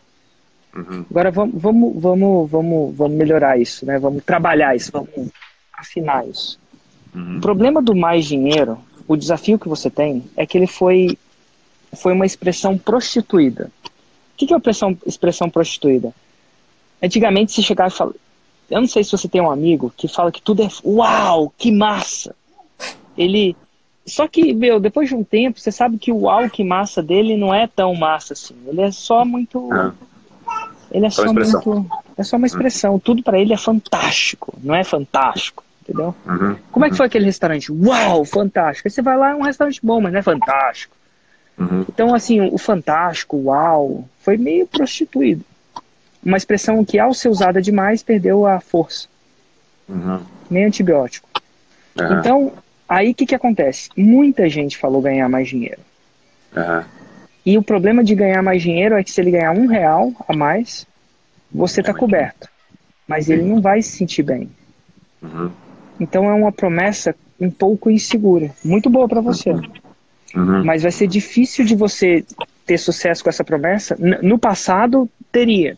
Uhum. Agora vamos, vamos, vamos, vamos, vamos melhorar isso, né? Vamos trabalhar isso, vamos afinar isso. Uhum. O problema do mais dinheiro, o desafio que você tem, é que ele foi, foi uma expressão prostituída. O que que é uma expressão, expressão prostituída? Antigamente você chegava e falava. Eu não sei se você tem um amigo que fala que tudo é. Uau, que massa! Ele. Só que, meu, depois de um tempo, você sabe que o uau, que massa dele não é tão massa assim. Ele é só muito. Ah. Ele é Só só, uma expressão. muito. É só uma expressão. Tudo pra ele é fantástico. Não é fantástico. Entendeu? Uhum. Como é que foi aquele restaurante? Uau, fantástico. Aí você vai lá, é um restaurante bom, mas não é fantástico. Uhum. Então, assim, o fantástico, o uau, foi meio prostituído. Uma expressão que, ao ser usada demais, perdeu a força. Uhum. Nem antibiótico. Aham. Então, aí o que, que acontece? Muita gente falou ganhar mais dinheiro. Aham. E o problema de ganhar mais dinheiro é que se ele ganhar um real a mais, você está mais coberto. Mas ele não vai se sentir bem. Uhum. Então é uma promessa um pouco insegura. Muito boa para você. Uhum. Mas vai ser difícil de você ter sucesso com essa promessa? No passado, teria.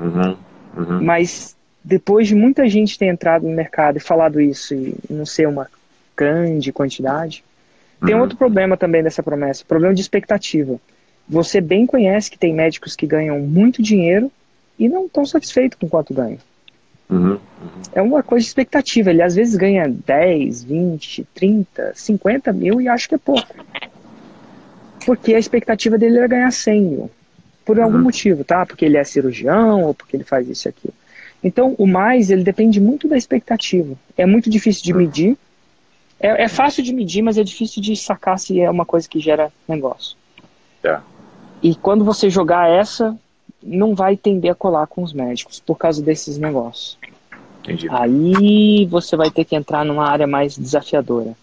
Uhum, uhum. Mas depois de muita gente ter entrado no mercado e falado isso e não ser uma grande quantidade, tem Uhum. outro problema também dessa promessa, problema de expectativa. Você bem conhece que tem médicos que ganham muito dinheiro e não estão satisfeitos com quanto ganham. Uhum. É uma coisa de expectativa. Ele às vezes ganha 10, 20, 30, 50 mil e acha que é pouco. Porque a expectativa dele era ganhar 100 mil. Por algum Uhum. motivo, tá? Porque ele é cirurgião ou porque ele faz isso e aquilo. Então, o mais, ele depende muito da expectativa. É muito difícil de medir. É, é fácil de medir, mas é difícil de sacar se é uma coisa que gera negócio. Tá. E quando você jogar essa, não vai tender a colar com os médicos por causa desses negócios. Entendi. Aí você vai ter que entrar numa área mais desafiadora.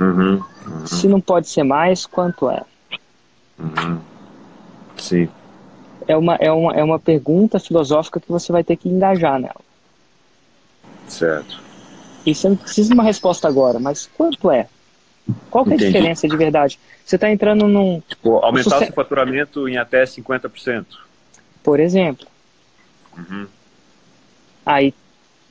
Uhum. Se não pode ser mais, quanto é? Uhum. Sim. É uma, é, uma, é uma pergunta filosófica que você vai ter que engajar nela. Certo. E você não precisa de uma resposta agora, mas quanto é? Qual que é a Entendi. diferença de verdade? Você está entrando num, Tipo, aumentar o seu faturamento em até 50%. por exemplo, Uhum. aí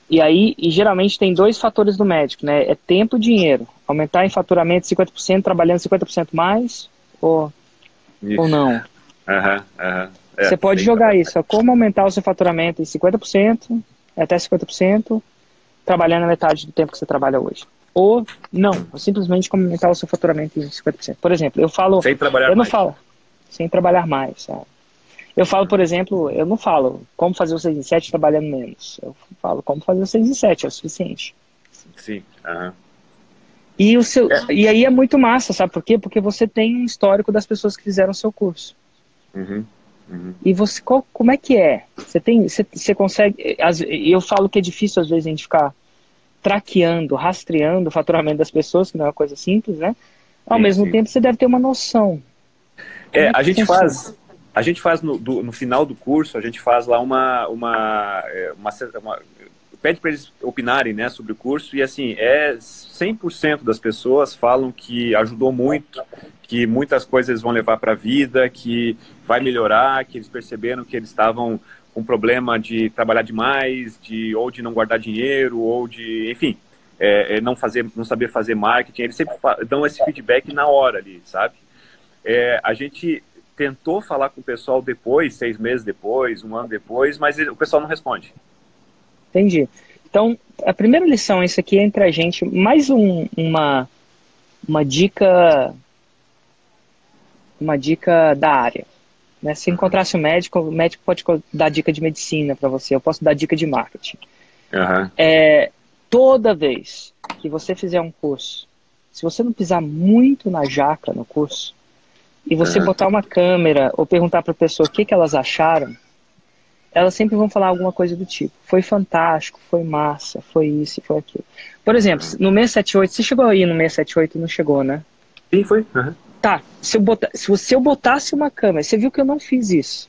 e aí e geralmente tem dois fatores do médico, né? É tempo e dinheiro. Aumentar em faturamento 50%, trabalhando 50% mais ou, Isso. ou não? Aham, aham. É, Você pode jogar isso. ó, Como aumentar o seu faturamento em 50%, até 50%, trabalhando a metade do tempo que você trabalha hoje. Ou não, ou simplesmente como aumentar o seu faturamento em 50%. Por exemplo, eu falo. Sem trabalhar eu não mais. falo. Sem trabalhar mais. sabe? Eu falo, por exemplo, eu não falo como fazer o 6 em 7 trabalhando menos. Eu falo como fazer o 6 em 7, é o suficiente. Sim. aham. E, o seu, e aí é muito massa, sabe por quê? Porque você tem um histórico das pessoas que fizeram o seu curso. Uhum. Uhum. E você, qual, como é que é? Você tem, você, você consegue? às- Eu falo que é difícil às vezes a gente ficar traqueando, rastreando o faturamento das pessoas, que não é uma coisa simples, né? Ao Sim, mesmo sim. tempo, você deve ter uma noção. É, é a gente funciona? faz, a gente faz no, do- no final do curso, a gente faz lá uma, uma, é, uma, uma- pede para eles opinarem, né, sobre o curso e assim é 100% das pessoas falam que ajudou muito, que muitas coisas eles vão levar para a vida, que vai melhorar, que eles perceberam que eles estavam com problema de trabalhar demais, de ou de não guardar dinheiro ou de, enfim, é, é, não fazer, não saber fazer marketing. Eles sempre dão esse feedback na hora ali, sabe? É, a gente tentou falar com o pessoal depois, seis meses depois, um ano depois, mas o pessoal não responde. Entendi. Então, a primeira lição, isso aqui é entre a gente, mais um- uma, uma dica uma dica da área. Né? Se encontrasse um médico, o médico pode dar dica de medicina para você, eu posso dar dica de marketing. Aham. É, toda vez que você fizer um curso, se você não pisar muito na jaca no curso, e você Uhum. botar uma câmera ou perguntar para a pessoa o que, que elas acharam, elas sempre vão falar alguma coisa do tipo: foi fantástico, foi massa, foi isso, foi aquilo. Por exemplo, no 678, você chegou aí no 678 não chegou, né? Sim, foi. Aham. Tá, se eu, botar, se eu botasse uma câmera, você viu que eu não fiz isso.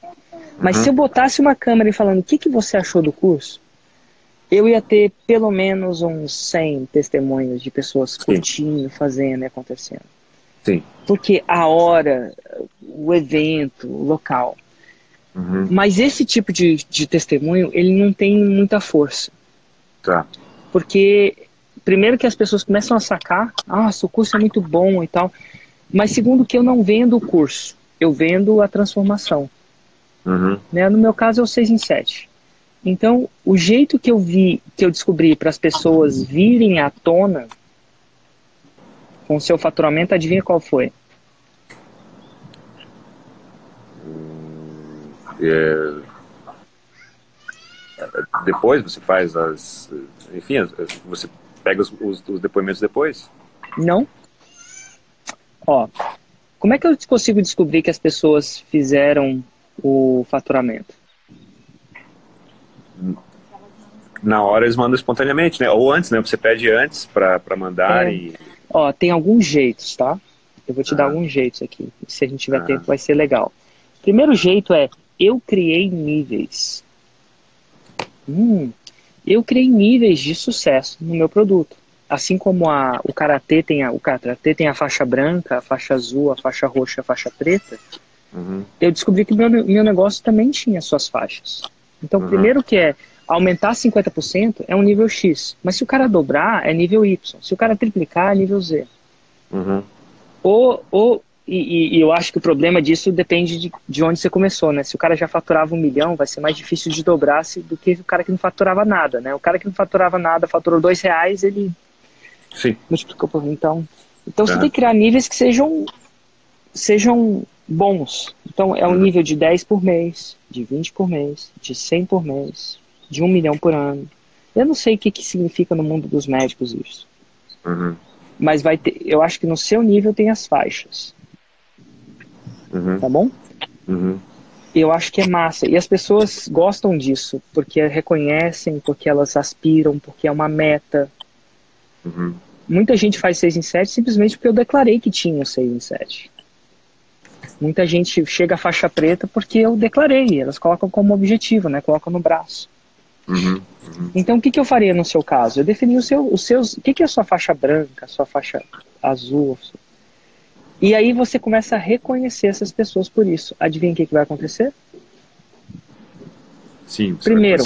Mas Uhum. se eu botasse uma câmera e falando o que, que você achou do curso, eu ia ter pelo menos uns 100 testemunhos de pessoas curtindo, fazendo e acontecendo. Sim. Porque a hora, o evento, o local. Uhum. Mas esse tipo de, de testemunho, ele não tem muita força. Tá. Porque, primeiro que as pessoas começam a sacar, ah, o curso é muito bom e tal. Mas segundo que eu não vendo o curso, eu vendo a transformação. Uhum. Né? No meu caso é o 6 em 7. Então, o jeito que eu vi, que eu descobri para as pessoas virem à tona com o seu faturamento, adivinha qual foi? É, Depois você faz as. Enfim, você pega os, os- os depoimentos depois? Não? Ó, como é que eu consigo descobrir que as pessoas fizeram o faturamento? Na hora eles mandam espontaneamente, né? Ou antes, né? Você pede antes para mandar É. e. Ó, tem alguns jeitos, tá? Eu vou te dar Ah. alguns jeitos aqui. Se a gente tiver Ah. tempo, vai ser legal. Primeiro jeito é eu criei níveis. Hum, eu criei níveis de sucesso no meu produto. Assim como a, o karatê tem a, o karatê tem a faixa branca, a faixa azul, a faixa roxa, a faixa preta, Uhum. eu descobri que meu, meu negócio também tinha suas faixas. Então, Uhum. primeiro que é aumentar 50% é um nível X, mas se o cara dobrar é nível Y, se o cara triplicar é nível Z. Uhum. Ou, ou e, e- eu acho que o problema disso depende de, de onde você começou, né? Se o cara já faturava um milhão, vai ser mais difícil de dobrar se, do que o cara que não faturava nada, né? O cara que não faturava nada, faturou dois reais, ele Sim. multiplicou por então. Então você tem que criar níveis que sejam sejam bons. Então é um Uhum. nível de 10 por mês, de 20 por mês, de 100 por mês, de 1 milhão por ano. Eu não sei o que, que significa no mundo dos médicos isso. Uhum. Mas vai ter, eu acho que no seu nível tem as faixas, Uhum. tá bom? Uhum. Eu acho que é massa. E as pessoas gostam disso, porque reconhecem, porque elas aspiram, porque é uma meta. Uhum. Muita gente faz 6 em 7 simplesmente porque eu declarei que tinha 6 em 7. Muita gente chega à faixa preta porque eu declarei, elas colocam como objetivo, né? Colocam no braço. Uhum. Então, o que, que eu faria no seu caso? Eu defini o seu, os seus. O que, que é a sua faixa branca, a sua faixa azul? E aí você começa a reconhecer essas pessoas por isso. Adivinha o que, que vai acontecer? Sim. Primeiro.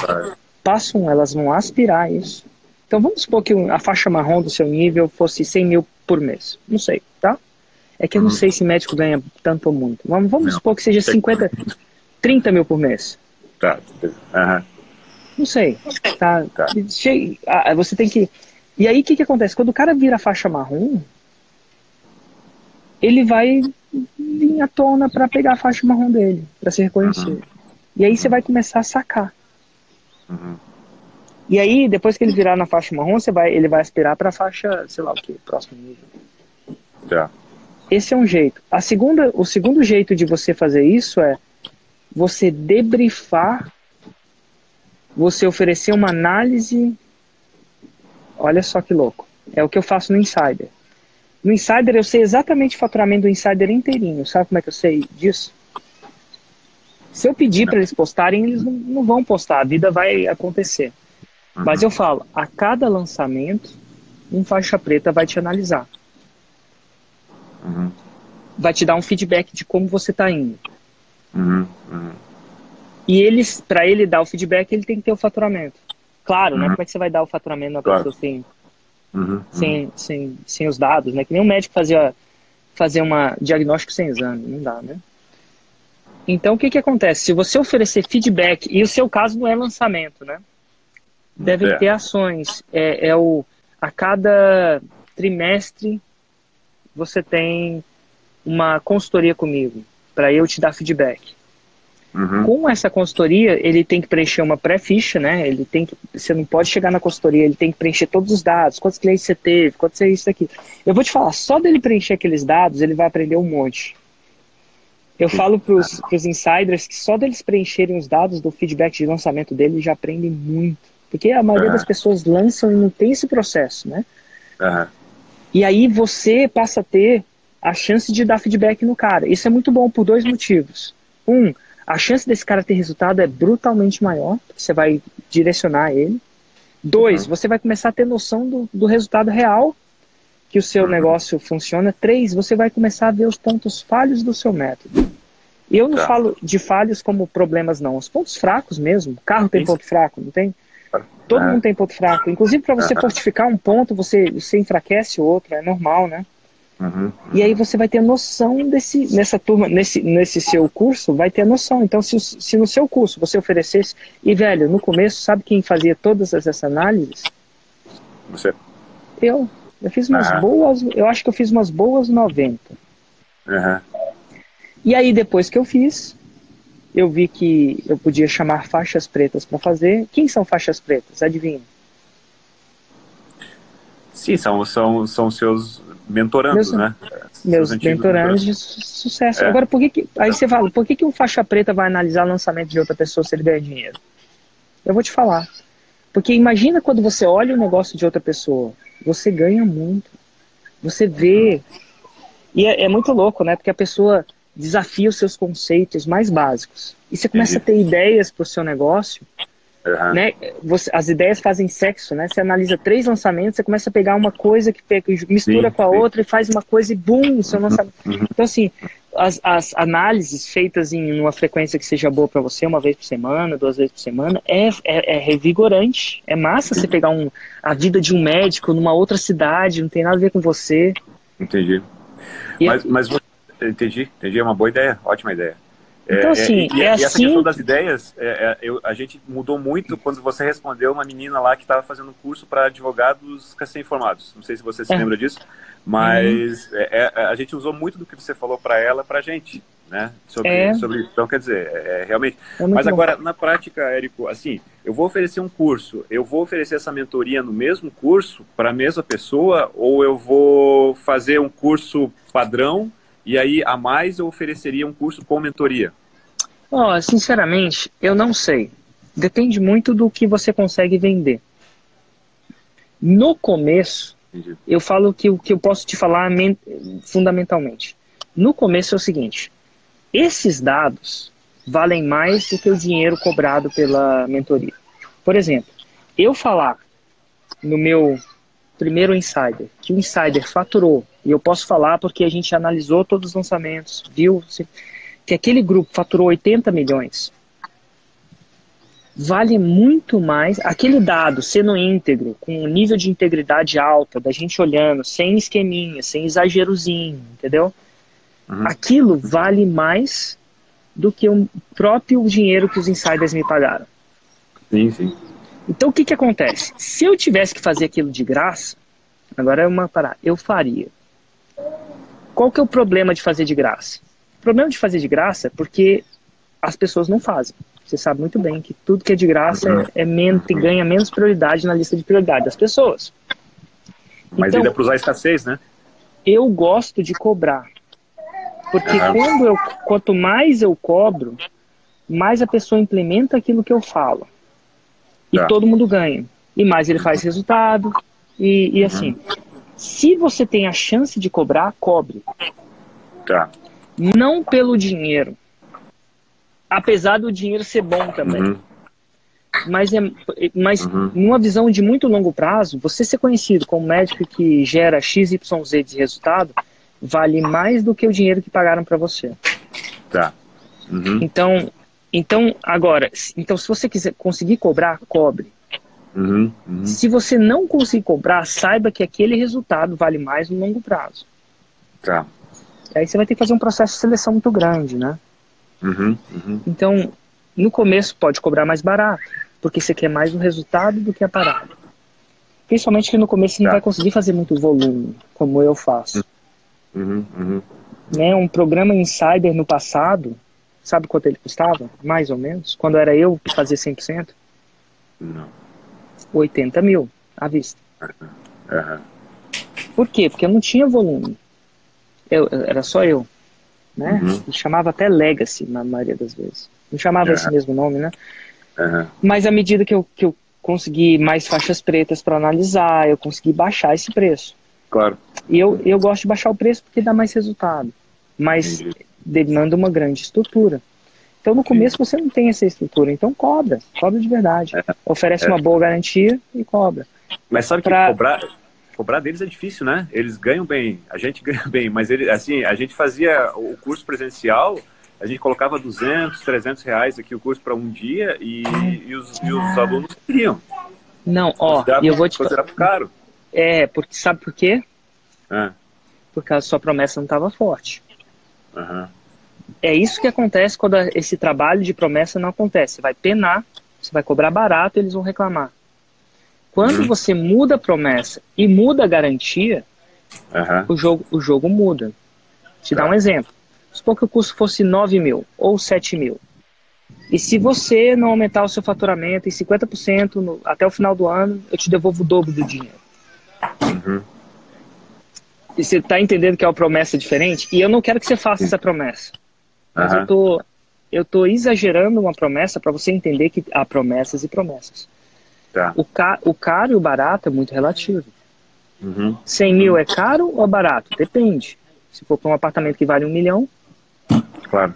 um, elas vão aspirar isso. Então vamos supor que a faixa marrom do seu nível fosse 100 mil por mês. Não sei, tá? É que eu não Uhum. sei se médico ganha tanto ou muito. Vamos, vamos Não. supor que seja 50, 30 mil por mês. Tá. Aham. Não sei. Tá? Tá. Che- ah, Você tem que. E aí o que, que acontece? Quando o cara vira a faixa marrom, ele vai vir à tona para pegar a faixa marrom dele, para se reconhecer. Uhum. E aí você vai começar a sacar. Uhum. E aí, depois que ele virar na faixa marrom, você vai, ele vai aspirar para a faixa, sei lá o que, próximo nível. Tá. Esse é um jeito. A segunda, o segundo jeito de você fazer isso é você debriefar, você oferecer uma análise. Olha só que louco. É o que eu faço no Insider. No Insider eu sei exatamente o faturamento do Insider inteirinho. Sabe como é que eu sei disso? Se eu pedir para eles postarem, eles não, não vão postar. A vida vai acontecer. Uhum. Mas eu falo, a cada lançamento, um faixa preta vai te analisar. Uhum. Vai te dar um feedback de como você está indo. Uhum. Uhum. E eles, para ele dar o feedback, ele tem que ter o faturamento. Claro, né? Uhum. Como é que você vai dar o faturamento na Claro. pessoa sem, sem, sem, sem os dados, né? Que nem um médico fazia fazer uma diagnóstico sem exame, não dá, né? Então, o que que acontece? Se você oferecer feedback, e o seu caso não é lançamento, né? Devem É. ter ações. É, é o, a cada trimestre, você tem uma consultoria comigo, para eu te dar feedback. Uhum. Com essa consultoria, ele tem que preencher uma pré-ficha, né? Ele tem que, você não pode chegar na consultoria, ele tem que preencher todos os dados, quantos clientes você teve, quanto você isso aqui. Eu vou te falar, só dele preencher aqueles dados, ele vai aprender um monte. Eu falo para os insiders que só deles preencherem os dados do feedback de lançamento dele já aprendem muito. Porque a maioria Aham. das pessoas lançam e não tem esse processo, né? Aham. E aí você passa a ter a chance de dar feedback no cara. Isso é muito bom por dois motivos. Um, a chance desse cara ter resultado é brutalmente maior, porque você vai direcionar ele. Dois, Uhum. você vai começar a ter noção do, do resultado real que o seu Uhum. negócio funciona. Três, você vai começar a ver os pontos falhos do seu método. Eu não Tá. falo de falhos como problemas, não. Os pontos fracos mesmo. Carro tem Isso. ponto fraco, não tem? Todo É. mundo tem ponto fraco. Inclusive, para você Aham. fortificar um ponto, você, você enfraquece o outro, é normal, né? Uhum. E aí você vai ter noção desse, nessa turma, nesse, nesse seu curso, vai ter noção. Então, se, se no seu curso você oferecesse, e velho, no começo, sabe quem fazia todas essas análises? Você. Eu. Eu fiz umas Aham. boas, eu acho que eu fiz umas boas 90. Aham. E aí, depois que eu fiz, eu vi que eu podia chamar faixas pretas para fazer. Quem são faixas pretas? Adivinha? Sim, são, são, são seus mentorandos, Meus- né? Meus mentorandos de su- sucesso. É. Agora, por que, que aí você fala, por que, que um faixa preta vai analisar lançamento de outra pessoa se ele ganha dinheiro? Eu vou te falar. Porque imagina quando você olha o negócio de outra pessoa, você ganha muito. Você vê. E é, é muito louco, né? Porque a pessoa desafia os seus conceitos mais básicos. E você começa a ter ideias para o seu negócio Aham. né? Você, as ideias fazem sexo, né? Você analisa três lançamentos, você começa a pegar uma coisa que pega- mistura Sim, com a sim. outra e faz uma coisa e bum, seu lançamento. Uhum. Então assim, as, as análises feitas em uma frequência que seja boa para você, uma vez por semana, duas vezes por semana, é, é, é revigorante. É massa você pegar um, a vida de um médico numa outra cidade, não tem nada a ver com você. Entendi. E- Mas, mas você- entendi, entendi, é uma boa ideia, ótima ideia. É, Então, é, assim, e, e é essa assim- questão das ideias, é, é, eu- a gente mudou muito quando você respondeu uma menina lá que estava fazendo um curso para advogados recém-formados. Não sei se você se É. lembra disso, mas é, é, a gente usou muito do que você falou para ela, para a gente, né? Sobre, É. sobre isso. Então, quer dizer, é, realmente. É Mas bom. agora, na prática, Érico, assim, eu vou oferecer um curso, eu vou oferecer essa mentoria no mesmo curso para a mesma pessoa, ou eu vou fazer um curso padrão e aí a mais eu ofereceria um curso com mentoria? Ó, sinceramente, eu não sei. Depende muito do que você consegue vender. No começo, Entendi. eu falo que o que eu posso te falar men- fundamentalmente. No começo é o seguinte: esses dados valem mais do que o dinheiro cobrado pela mentoria. Por exemplo, eu falar no meu primeiro insider que o insider faturou, e eu posso falar porque a gente analisou todos os lançamentos, viu que aquele grupo faturou 80 milhões. Vale muito mais aquele dado sendo íntegro, com um nível de integridade alta, da gente olhando, sem esqueminha, sem exagerozinho, entendeu? Uhum. Aquilo vale mais do que o próprio dinheiro que os insiders me pagaram. Sim, sim. Então o que, que acontece? Se eu tivesse que fazer aquilo de graça, agora é uma parada, eu faria. Qual que é o problema de fazer de graça? O problema de fazer de graça é porque as pessoas não fazem. Você sabe muito bem que tudo que é de graça é, é menos, tem- ganha menos prioridade na lista de prioridade das pessoas. Mas Então- ainda para usar escassez, né? eu gosto de cobrar. Porque Aham. quando eu, quanto mais eu cobro, mais a pessoa implementa aquilo que eu falo. E Tá. todo mundo ganha. E mais ele faz resultado. E, e assim, se você tem a chance de cobrar, cobre. Tá. Não pelo dinheiro. Apesar do dinheiro ser bom também. Uhum. Mas, é, mas Uhum. numa visão de muito longo prazo, você ser conhecido como médico que gera XYZ de resultado vale mais do que o dinheiro que pagaram para você. Tá. Uhum. Então, então agora, então se você quiser conseguir cobrar, cobre. Uhum. Uhum. Se você não conseguir cobrar, saiba que aquele resultado vale mais no longo prazo. Tá. Aí você vai ter que fazer um processo de seleção muito grande, né? Uhum. Uhum. Então, no começo pode cobrar mais barato, porque você quer mais o resultado do que a parada. Principalmente que no começo você não Tá. vai conseguir fazer muito volume, como eu faço. Uhum. Uhum. Né? Um programa Insider no passado, sabe quanto ele custava? Mais ou menos. Quando era eu que fazia 100%, Não. 80 mil à vista. Aham. Por quê? Porque eu não tinha volume. Eu, era só eu. Né? Uhum. Chamava até Legacy na maioria das vezes. Não chamava Aham. esse mesmo nome, né? Aham. Mas à medida que eu, que eu consegui mais faixas pretas para analisar, eu consegui baixar esse preço. Claro. E eu, eu gosto de baixar o preço porque dá mais resultado. Mas demanda uma grande estrutura. Então no começo você não tem essa estrutura, então cobra, cobra de verdade. Oferece é. uma boa garantia e cobra. Mas sabe que Pra- cobrar, cobrar deles é difícil, né? Eles ganham bem, a gente (laughs) ganha bem, mas ele, assim, a gente fazia o curso presencial, a gente colocava 200, 300 reais aqui o curso para um dia e, e, os, e os alunos queriam. Não, ó, e eu vou te considerava caro. É, porque sabe por quê? Ah, Porque a sua promessa não estava forte. aham. É isso que acontece quando esse trabalho de promessa não acontece. Você vai penar, você vai cobrar barato, eles vão reclamar. Quando Uhum. você muda a promessa e muda a garantia, Aham. o jogo, o jogo muda. Te dar Tá. um exemplo. Supor que o custo fosse 9 mil ou 7 mil. E se você não aumentar o seu faturamento em 50% no, até o final do ano, eu te devolvo o dobro do dinheiro. Uhum. E você está entendendo que é uma promessa diferente? E eu não quero que você faça essa promessa. Mas Aham. eu tô, eu tô exagerando uma promessa para você entender que há promessas e promessas. Tá. O, ca, o caro e o barato é muito relativo. Uhum. 100 mil é caro ou barato? Depende. Se for para um apartamento que vale um milhão, Claro.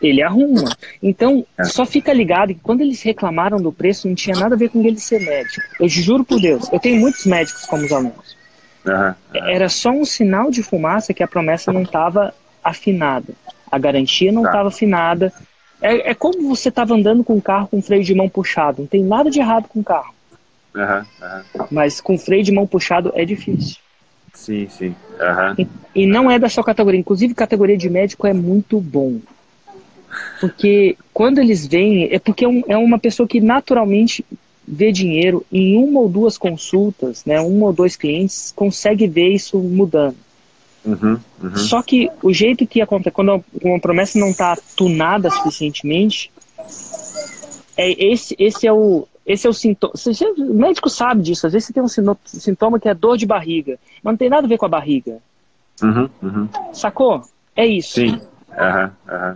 ele arruma. Então, É. só fica ligado que quando eles reclamaram do preço, não tinha nada a ver com ele ser médico. Eu juro por Deus, eu tenho muitos médicos como os alunos. Aham. Era só um sinal de fumaça que a promessa não estava afinada. A garantia não Tá. estava afinada. É, é como você estava andando com um carro com freio de mão puxado. Não tem nada de errado com o carro. Aham, aham. Mas com freio de mão puxado é difícil. Sim, sim. Aham. E, e não é da sua categoria. Inclusive, categoria de médico é muito bom. Porque quando eles vêm, é porque é, um- é uma pessoa que naturalmente vê dinheiro em uma ou duas consultas, né, um ou dois clientes, consegue ver isso mudando. Uhum, uhum. Só que o jeito que acontece, quando uma promessa não está tunada suficientemente, é esse, esse é o esse é o sintoma. O médico sabe disso. Às vezes você tem um sintoma que é dor de barriga, mas não tem nada a ver com a barriga. Uhum, uhum. Sacou? É isso. Sim.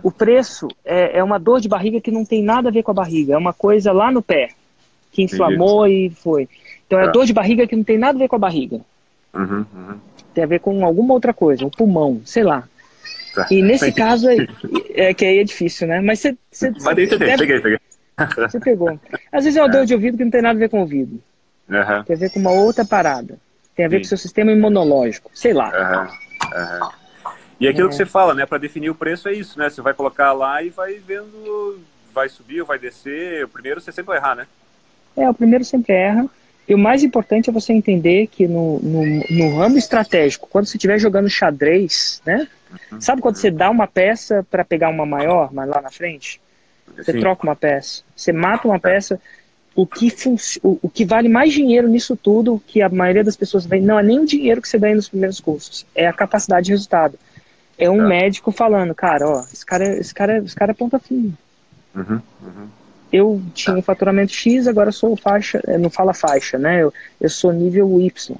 O preço é, é uma dor de barriga que não tem nada a ver com a barriga. É uma coisa lá no pé que inflamou e foi. Então é Tá. dor de barriga que não tem nada a ver com a barriga. Uhum, uhum. Tem a ver com alguma outra coisa, um pulmão, sei lá. Tá. E nesse caso aí, é que aí é difícil, né? Mas você, você, Mas daí entender, deve- peguei, peguei. você pegou. Às vezes é uma dor de ouvido que não tem nada a ver com o ouvido. Aham, Tem a ver com uma outra parada. Tem a ver Sim. com o seu sistema imunológico. Sei lá. aham, aham. E aquilo que você fala, né? Para definir o preço é isso, né? Você vai colocar lá e vai vendo, vai subir ou vai descer. O primeiro você sempre vai errar, né? É, o primeiro sempre erra. E o mais importante é você entender que no, no, no ramo estratégico, quando você estiver jogando xadrez, né? Sabe quando você dá uma peça para pegar uma maior, mas lá na frente? Você Sim. troca uma peça. Você mata uma peça. O que, o, o que vale mais dinheiro nisso tudo, que a maioria das pessoas vê, não é nem o dinheiro que você ganha nos primeiros cursos, é a capacidade de resultado. É um Tá. médico falando, cara, ó, esse cara, esse cara, esse cara é ponta fina Uhum, uhum. Eu tinha um faturamento X, agora sou faixa, eh, não fala faixa, né? Eu, eu sou nível Y.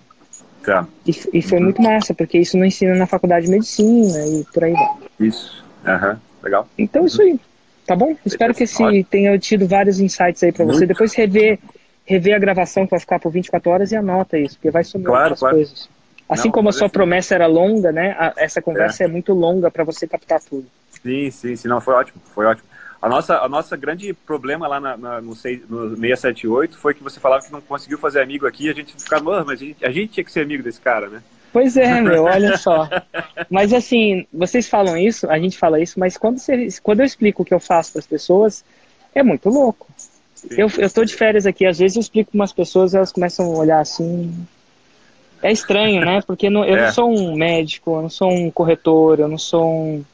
Tá, E, e foi muito massa, porque isso não ensina na faculdade de medicina e por aí vai. isso. Aham, legal. Então, isso aí. Tá bom? Espero que esse Ótimo. tenha tido vários insights aí pra você. Muito. Depois rever, rever a gravação que vai ficar por 24 horas e anota isso, porque vai sumir Claro, outras claro. coisas. Assim Não, como a sua promessa era longa, né? a- essa conversa é, muito longa pra você captar tudo. Sim, sim, sim, não, foi ótimo, foi ótimo. A nossa, a nossa grande problema lá na, na- no, seis- no 678 foi que você falava que não conseguiu fazer amigo aqui e a gente ficava, "Ah, mas a gente, a gente tinha que ser amigo desse cara, né? Pois é, (laughs) meu, olha só. Mas assim, vocês falam isso, a gente fala isso, mas quando, você, quando eu explico o que eu faço para as pessoas, é muito louco. Eu, eu tô de férias aqui, às vezes eu explico para umas pessoas elas começam a olhar assim. É estranho, né? Porque não- eu É. não sou um médico, eu não sou um corretor, eu não sou um.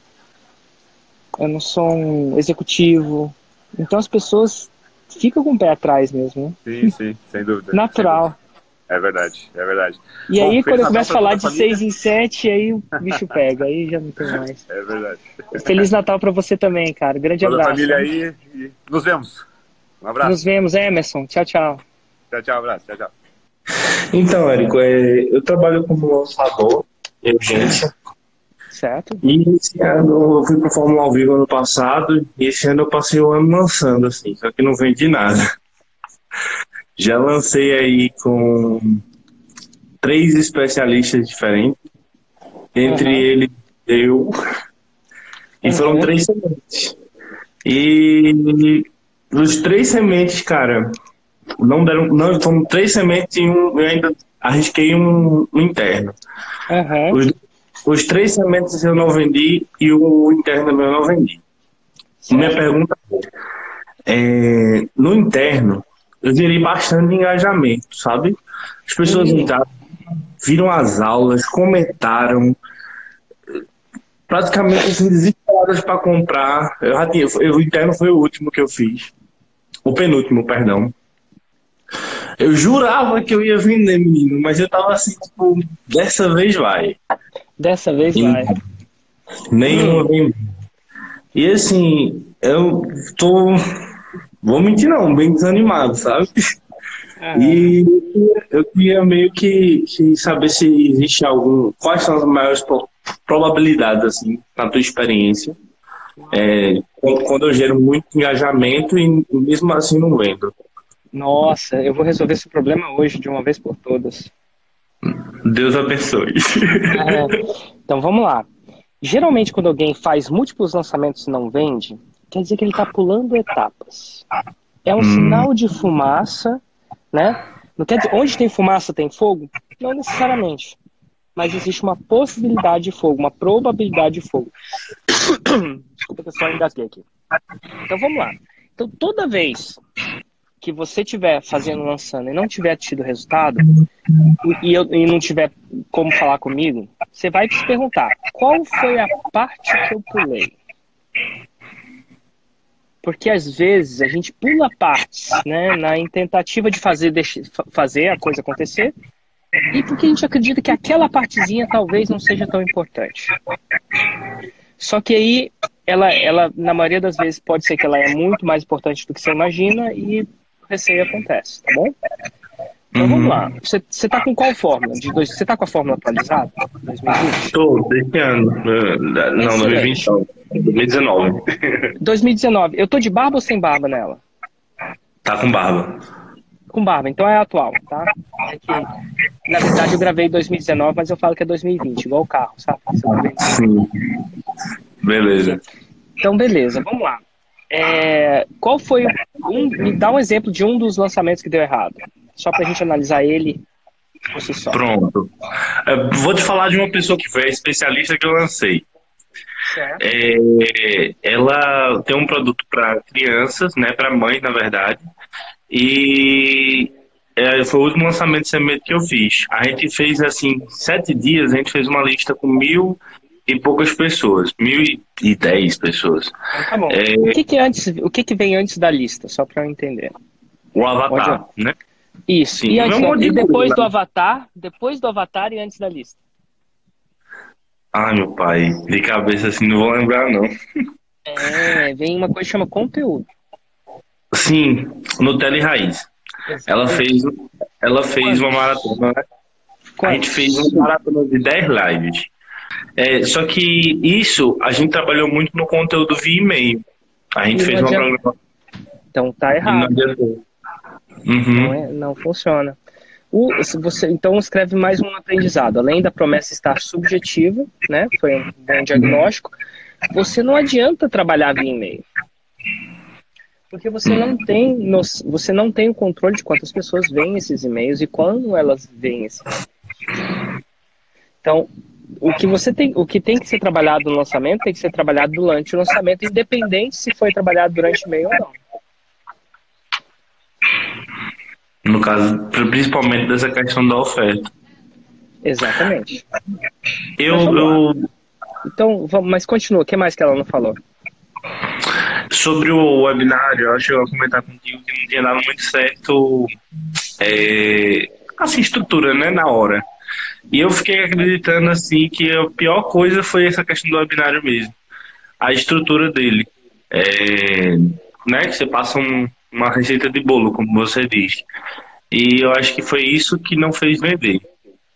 Eu não sou um executivo. Então as pessoas ficam com o pé atrás mesmo, né? Sim, sim, sem dúvida. Natural. sem dúvida. É verdade, é verdade. E Bom, aí, quando eu começo a falar de a família. seis em sete, aí o bicho pega, aí já não tem mais. É verdade. Feliz Natal pra você também, cara. Grande Toda a abraço. família aí e nos vemos. Um abraço. Nos vemos, Emerson. Tchau, tchau. Tchau, tchau, abraço. Tchau, tchau. Então, Érico, é, eu trabalho como lançador em urgência. Certo? E esse ano eu fui para Fórmula ao vivo ano passado. E esse ano eu passei o ano lançando, assim, só que não vendi nada. (laughs) Já lancei aí com três especialistas diferentes. Entre Uhum. eles, eu. E foram Uhum. três sementes. E os três sementes, cara, não deram. Não, foram três sementes e um, eu ainda arrisquei um, um interno. Aham. Os, os três sementes eu não vendi e o interno eu não vendi. Minha pergunta é, é, no interno, eu gerei bastante engajamento, sabe? As pessoas Uhum. entraram, viram as aulas, comentaram, praticamente assim, desesperadas para comprar. Eu já tinha, eu- o interno foi o último que eu fiz, o penúltimo, perdão. Eu jurava que eu ia vender, menino, mas eu tava assim, tipo, dessa vez vai. Dessa vez Sim. vai. Nenhuma vem. E assim, eu tô. Vou mentir não, bem desanimado, sabe? Aham. E eu queria meio que, que saber se existe algum. Quais são as maiores pro- probabilidades, assim, na tua experiência? É, quando, quando eu gero muito engajamento e mesmo assim não vendo. Nossa, eu vou resolver esse problema hoje, de uma vez por todas. Deus abençoe. É, Então vamos lá. Geralmente, quando alguém faz múltiplos lançamentos e não vende, quer dizer que ele está pulando etapas. É um Hum. sinal de fumaça, né? Não quer dizer, onde tem fumaça tem fogo? Não necessariamente. Mas existe uma possibilidade de fogo, uma probabilidade de fogo. (coughs) Desculpa que eu só engasguei aqui. Então vamos lá. Então toda vez que você estiver fazendo, lançando e não tiver tido resultado, e, eu, e não tiver como falar comigo, você vai se perguntar, qual foi a parte que eu pulei? Porque às vezes a gente pula partes, né, na tentativa de fazer, fazer a coisa acontecer, e porque a gente acredita que aquela partezinha talvez não seja tão importante. Só que aí, ela, ela, na maioria das vezes, pode ser que ela é muito mais importante do que você imagina e receio acontece, tá bom? Então vamos lá. Você, tá com qual fórmula? De dois, você tá com a fórmula atualizada? 2020? Tô, desse ano. Não, 2020 não. 2019. 2019. Eu tô de barba ou sem barba nela? Tá com barba. Com barba, então é atual, tá? É que, na verdade, eu gravei em 2019, mas eu falo que é 2020, igual o carro, sabe? Sim. Beleza. Então, beleza, vamos lá. É, qual foi um, me dá um exemplo de um dos lançamentos que deu errado, só para a gente analisar ele por si só. Pronto. É, vou te falar de uma pessoa que foi a especialista que eu lancei. É, ela tem um produto para crianças, né, para mães, na verdade, e é, foi o último lançamento de semente que eu fiz. A gente fez assim, sete dias, a gente fez uma lista com mil e poucas pessoas, mil e dez pessoas. Tá bom. É... O, que, que, antes, o que, que vem antes da lista, só para eu entender? O avatar, né? Isso. Sim, e, antes, e depois do avatar, depois do avatar e antes da lista. Ah, meu pai, de cabeça assim não vou lembrar não. É, vem uma coisa que chama conteúdo. Sim, Nutella e Raiz. Ela fez, ela fez uma maratona. A gente fez uma maratona de 10 lives. É, só que isso, a gente trabalhou muito no conteúdo via e-mail. A gente fez uma programação. Então tá errado. Uhum. Não, é, não funciona. O, você, então escreve mais um aprendizado. Além da promessa estar subjetiva, né? Foi um bom diagnóstico. Você não adianta trabalhar via e-mail. Porque você não tem nos, você não tem o controle de quantas pessoas veem esses e-mails e quando elas veem esses Então, o que você tem, o que tem que ser trabalhado no lançamento tem que ser trabalhado durante o lançamento, independente se foi trabalhado durante o e-mail ou não. No caso, principalmente dessa questão da oferta. Exatamente. Eu, eu... Então, vamos, mas continua. O que mais que ela não falou? Sobre o webinário, eu acho que eu ia comentar contigo que não tinha dado muito certo é, assim, estrutura, né, na hora. E eu fiquei acreditando, assim, que a pior coisa foi essa questão do webinário mesmo. A estrutura dele. É, né, que você passa um, uma receita de bolo, como você diz. E eu acho que foi isso que não fez vender.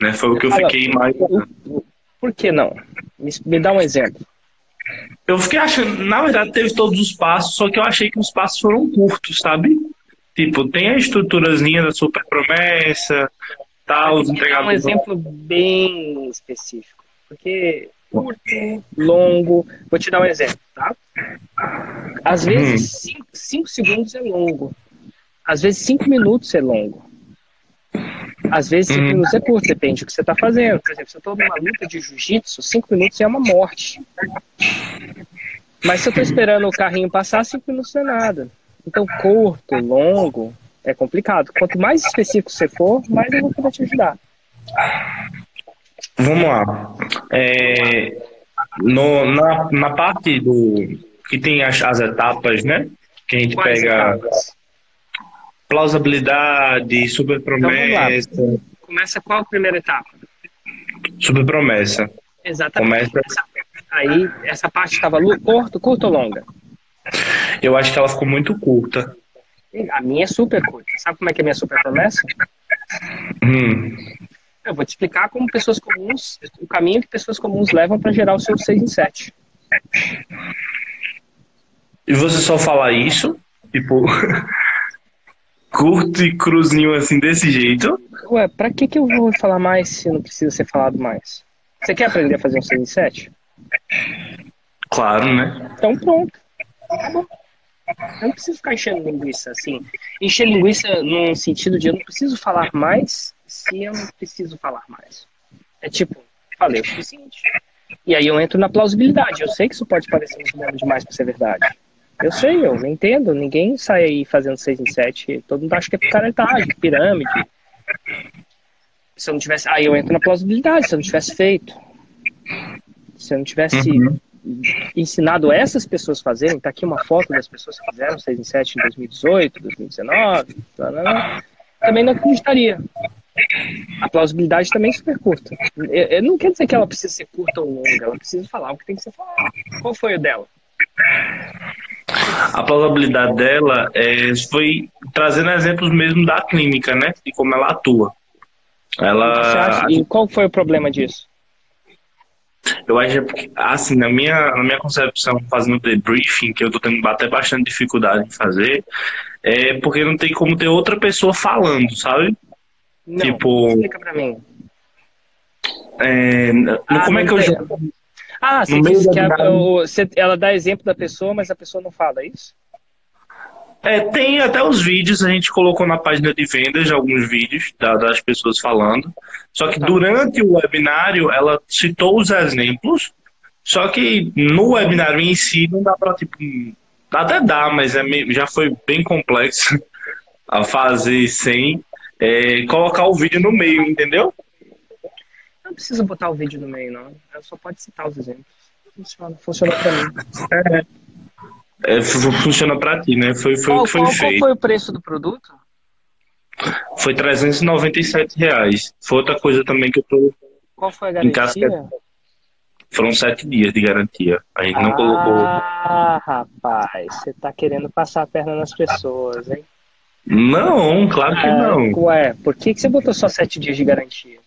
Né? Foi o que eu fiquei mais. Por que não? Me, dá um exemplo. Eu fiquei achando, na verdade, teve todos os passos, só que eu achei que os passos foram curtos, sabe? Tipo, tem a estruturazinha da super promessa, tal, os entregadores. um exemplo bem específico. Porque curto, longo. Vou te dar um exemplo, tá? Às vezes, 5 hum. segundos é longo. Às vezes, 5 minutos é longo. Às vezes, 5 hum. minutos é curto, depende do que você está fazendo. Por exemplo, se eu estou numa luta de jiu-jitsu, 5 minutos é uma morte. Mas se eu estou esperando o carrinho passar, 5 minutos não é nada. Então, curto, longo, é complicado. Quanto mais específico você for, mais eu vou poder te ajudar. Vamos lá. É, no, na, na parte do que tem as, as etapas, né? Que a gente Quais pega etapas? plausibilidade, super promessa. Então, Começa qual a primeira etapa? Super promessa. Exatamente. Começa... Aí, essa parte estava curto, curta ou longa? Eu acho que ela ficou muito curta. A minha é super curta. Sabe como é que é a minha super promessa? Hum. Eu vou te explicar como pessoas comuns, o caminho que pessoas comuns levam para gerar o seu 6 em 7. E você só fala isso? Tipo, (laughs) curto e cruzinho assim, desse jeito? Ué, pra que, que eu vou falar mais se não precisa ser falado mais? Você quer aprender a fazer um 6 em 7? Claro, né? Então pronto. Tá bom. Eu não preciso ficar enchendo linguiça assim. Encher linguiça no sentido de eu não preciso falar mais se eu não preciso falar mais. É tipo, falei o suficiente. E aí eu entro na plausibilidade. Eu sei que isso pode parecer muito bom demais para ser verdade. Eu sei, eu entendo. Ninguém sai aí fazendo 6 em 7. Todo mundo acha que é picaretagem, pirâmide. Se eu não tivesse. Aí eu entro na plausibilidade, se eu não tivesse feito. Se eu não tivesse uhum. Ensinado essas pessoas fazerem, tá aqui uma foto das pessoas que fizeram 6 em 7 em 2018, 2019, blá, blá, blá, também não acreditaria. A plausibilidade também é super curta. Eu, eu não quer dizer que ela precisa ser curta ou longa, ela precisa falar o que tem que ser falado. Qual foi o dela? A plausibilidade dela é, foi trazendo exemplos mesmo da clínica, né? E como ela atua. Ela... E qual foi o problema disso? Eu acho que, assim, na minha, na minha concepção, fazendo debriefing, que eu tô tendo até bastante dificuldade em fazer, é porque não tem como ter outra pessoa falando, sabe? Não, tipo. Explica pra mim. É, ah, como é que eu. Ah, você que a, o, você, ela dá exemplo da pessoa, mas a pessoa não fala, é isso? É, tem até os vídeos, a gente colocou na página de vendas alguns vídeos da, das pessoas falando. Só que tá. durante o webinário ela citou os exemplos, só que no webinário em si não dá para tipo. Até dá, mas é já foi bem complexo (laughs) a fazer sem é, colocar o vídeo no meio, entendeu? Não precisa botar o vídeo no meio, não. Ela só pode citar os exemplos. Funciona, funciona pra mim. É, é, funciona pra ti, né? Foi, foi qual, o que foi qual, feito. Qual foi o preço do produto? Foi 397 reais. Foi outra coisa também que eu tô. Qual foi a garantia? Foram sete dias de garantia. A gente não ah, colocou. Ah, rapaz, você tá querendo passar a perna nas pessoas, hein? Não, claro que ah, não. Ué, por que, que você botou só sete dias de garantia?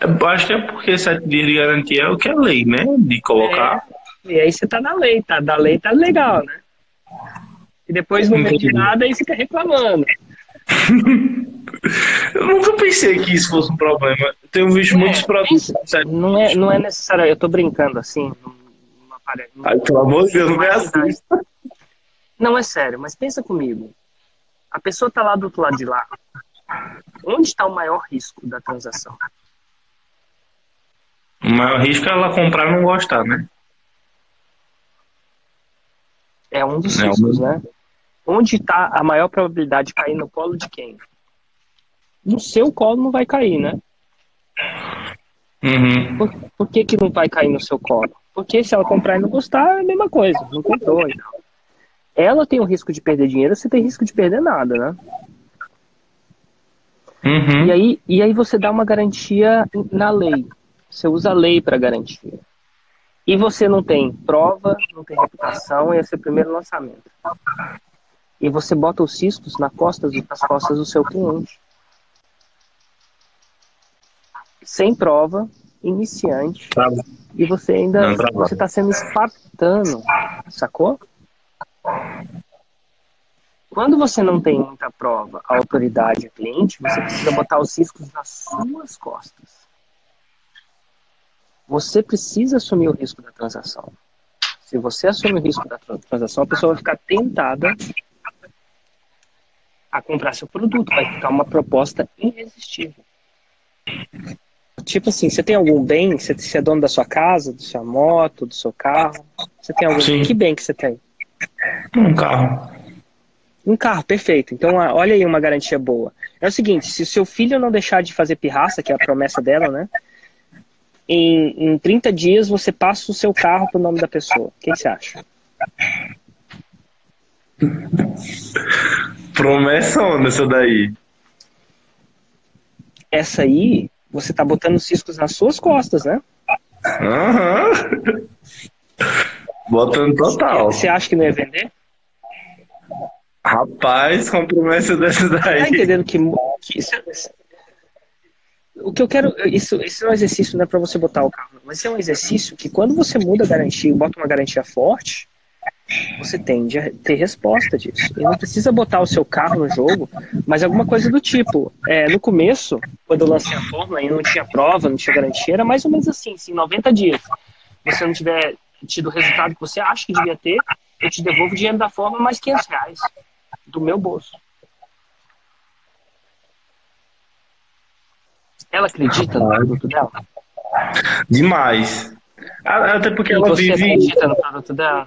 Eu acho que é porque sete dias de garantia é o que é lei, né? De colocar. É, e aí você tá na lei, tá? Da lei tá legal, né? E depois não vende nada e fica reclamando. (laughs) eu nunca pensei que isso fosse um problema. Eu tenho visto é, muitos produtos. Não é, não é necessário, eu tô brincando assim. Não, não aparece, não, Ai, pelo amor de Deus, não é assim. Não é sério, mas pensa comigo. A pessoa está lá do outro lado de lá. Onde está o maior risco da transação? O maior risco é ela comprar e não gostar, né? É um dos é riscos, um... né? Onde está a maior probabilidade de cair no colo de quem? No seu colo não vai cair, né? Uhum. Por, por, que, que não vai cair no seu colo? Porque se ela comprar e não gostar, é a mesma coisa. Não comprou e tal. Ela tem o risco de perder dinheiro, você tem risco de perder nada, né? Uhum. E, aí, e aí você dá uma garantia na lei. Você usa a lei para garantia. E você não tem prova, não tem reputação, esse é o primeiro lançamento. E você bota os ciscos na costas, nas costas do seu cliente. Sem prova, iniciante. E você ainda você está sendo espartano, sacou? Quando você não tem muita prova, a autoridade, cliente, você precisa botar os riscos nas suas costas. Você precisa assumir o risco da transação. Se você assumir o risco da transação, a pessoa vai ficar tentada a comprar seu produto, vai ficar uma proposta irresistível. Tipo assim, você tem algum bem? Você, é dono da sua casa, da sua moto, do seu carro? Você tem algum Sim. Que bem que você tem? Um carro. Um carro, perfeito. Então, olha aí uma garantia boa. É o seguinte, se o seu filho não deixar de fazer pirraça, que é a promessa dela, né? Em, em 30 dias você passa o seu carro pro nome da pessoa. O que você acha? Promessa onda essa daí. Essa aí, você tá botando ciscos nas suas costas, né? Aham. Botando total. Você acha que não ia vender? Rapaz, com promessa dessa daí. Tá entendendo que, que isso, é, o que eu quero, isso, isso é um exercício não é para você botar o carro, mas é um exercício que quando você muda a garantia e bota uma garantia forte, você tende a ter resposta disso. E não precisa botar o seu carro no jogo, mas alguma coisa do tipo. É, no começo, quando eu lancei a fórmula e não tinha prova, não tinha garantia, era mais ou menos assim, assim 90 dias. Se você não tiver tido o resultado que você acha que devia ter, eu te devolvo o dinheiro da forma mais 500 reais do meu bolso. Ela acredita no produto dela? Demais. Até porque E ela você vive acredita no produto dela?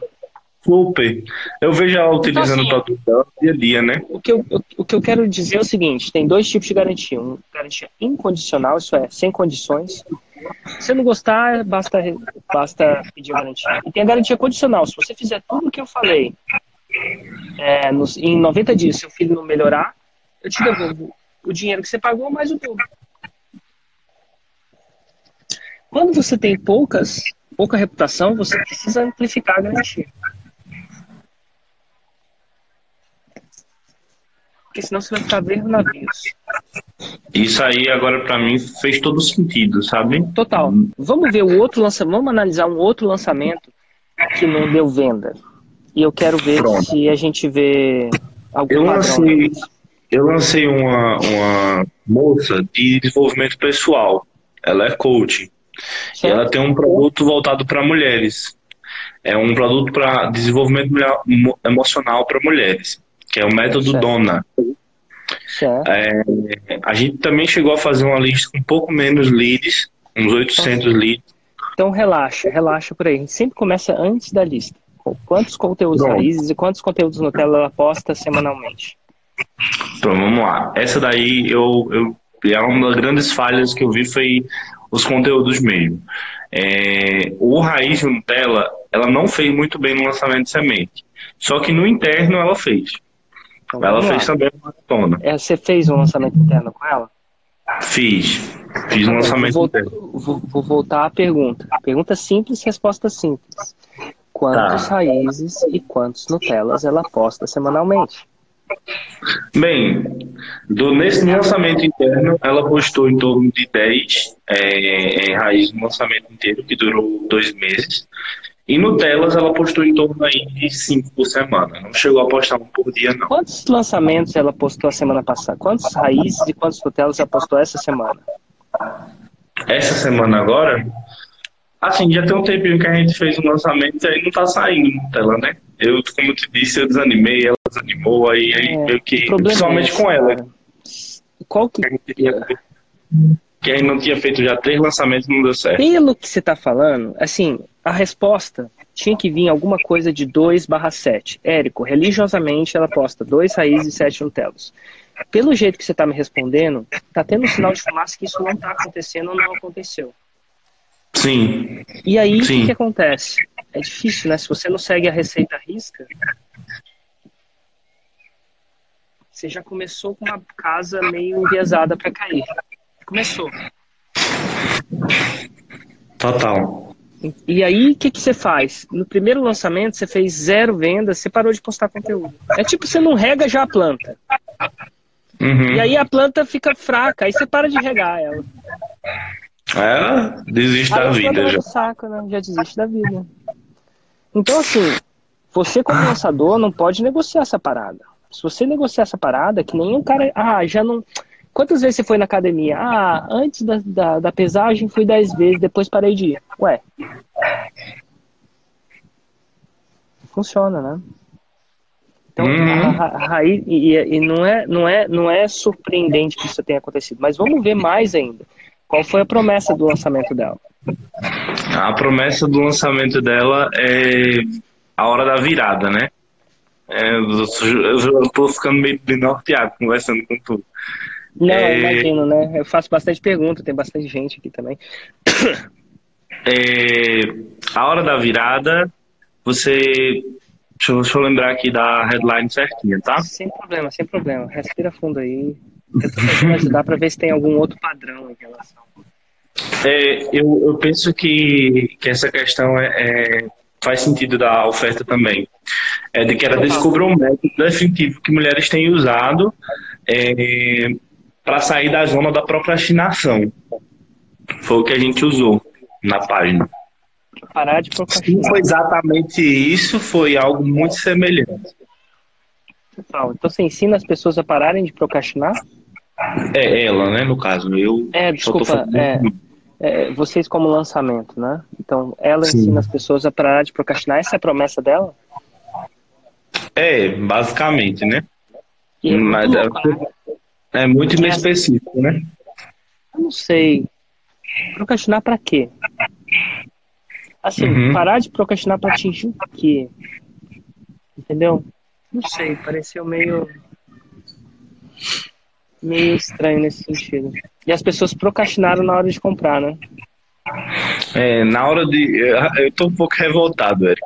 super. Eu vejo ela utilizando assim, o produto dela dia a dia, né? O que, eu, o- que eu quero dizer é o seguinte: tem dois tipos de garantia. Um, garantia incondicional, isso é, sem condições. Se não gostar, basta, basta pedir a garantia. E tem a garantia condicional. Se você fizer tudo o que eu falei é, nos, em 90 dias, seu filho não melhorar, eu te devolvo o dinheiro que você pagou mais o dobro. Quando você tem poucas, pouca reputação, você precisa amplificar a garantia. Porque senão você vai ficar vendo navios. Isso aí agora pra mim fez todo sentido, sabe? Total. Vamos ver o outro lançamento, vamos analisar um outro lançamento que não deu venda. E eu quero ver Pronto. se a gente vê algum Eu lancei, eu lancei uma, uma moça de desenvolvimento pessoal. Ela é coach. E Certo? ela tem um produto voltado para mulheres. É um produto para desenvolvimento emo- emocional para mulheres, que é o método Certo. Dona. É, a gente também chegou a fazer uma lista com um pouco menos leads, uns 800 leads. Então relaxa, relaxa por aí. A gente sempre começa antes da lista. Quantos conteúdos Pronto. raízes e quantos conteúdos Nutella ela posta semanalmente? Então vamos lá. Essa daí eu, eu é uma das grandes falhas que eu vi foi os conteúdos mesmo. É, o Raiz Nutella, ela não fez muito bem no lançamento de semente. Só que no interno ela fez. Então, Ela fez lá. também uma maratona. É, Você fez um lançamento interno com ela? Fiz. Fiz um lançamento vou, interno. vou, vou voltar à pergunta. Pergunta simples, resposta simples. Quantos Tá. raízes e quantos Nutellas ela posta semanalmente? Bem, do, nesse lançamento interno, ela postou em torno de 10 é, em raiz no lançamento inteiro, que durou dois meses. E no Telas, ela postou em torno aí de 5 por semana. Não chegou a postar um por dia, não. Quantos lançamentos ela postou a semana passada? Quantos raízes e quantos Nutellas ela postou essa semana? Essa semana agora, assim, já tem um tempinho que a gente fez o lançamento e aí não tá saindo no Tela, né? Eu, como eu te disse, eu desanimei, ela desanimou, aí, aí É, meio que, principalmente é esse, com ela, cara. Qual que, que a gente tinha feito- que a gente não tinha feito já três lançamentos e não deu certo. pelo que você está falando, assim, a resposta tinha que vir alguma coisa de 2 barra 7. Érico, religiosamente ela posta 2 raízes e 7 Nutellas. Pelo jeito que você está me respondendo, tá tendo um sinal de fumaça que isso não está acontecendo ou não aconteceu. Sim, E aí, o que, que acontece? É difícil, né? Se você não segue a receita risca, você já começou com uma casa meio enviesada para cair. Começou. total. E aí, o que, que você faz? No primeiro lançamento, você fez zero vendas, você parou de postar conteúdo. É tipo, você não rega já a planta. Uhum. E aí a planta fica fraca, aí você para de regar ela. É, desiste Aí da vida já. saco, né? Já desiste da vida. Então, assim, você como lançador não pode negociar essa parada. Se você negociar essa parada, que nem um cara. Ah, já não. Quantas vezes você foi na academia? Ah, antes da, da, da pesagem fui 10 vezes, depois parei de ir. Ué. Funciona, né? Então, Uhum. a, a raiz. E, e- e não, é, não, é, não é surpreendente que isso tenha acontecido. Mas vamos ver mais ainda. Qual foi a promessa do lançamento dela? A promessa do lançamento dela é a hora da virada, né? É, tô ficando meio norteado conversando com tu. Não, É. imagino, né? Eu faço bastante pergunta, tem bastante gente aqui também. (coughs) É, a hora da virada, você. Deixa eu, deixa eu lembrar aqui da headline certinha, tá? Sem problema, sem problema. Respira fundo aí. Ajudar pra ver se tem algum outro padrão em relação. É, eu, eu penso que, que essa questão é, é- faz sentido da oferta também. É de que ela descubra um método definitivo que mulheres têm usado para sair da zona da procrastinação. Foi o que a gente usou na página. Parar de não procrastinar. foi exatamente isso, foi algo muito semelhante. Total. Então você ensina as pessoas a pararem de procrastinar? É ela, né, no caso. Eu É, desculpa, é, é, vocês como lançamento, né? Então ela Sim. ensina as pessoas a parar de procrastinar. Essa é a promessa dela? É, basicamente, né? E é Mas muito é, louco, né? é muito inespecífico, né? Eu não sei. Procrastinar para quê? Assim, Uhum. parar de procrastinar para atingir o quê? Entendeu? Não sei, pareceu meio. meio estranho nesse sentido. E as pessoas procrastinaram na hora de comprar, né? É, na hora de. Eu tô um pouco revoltado, Eric.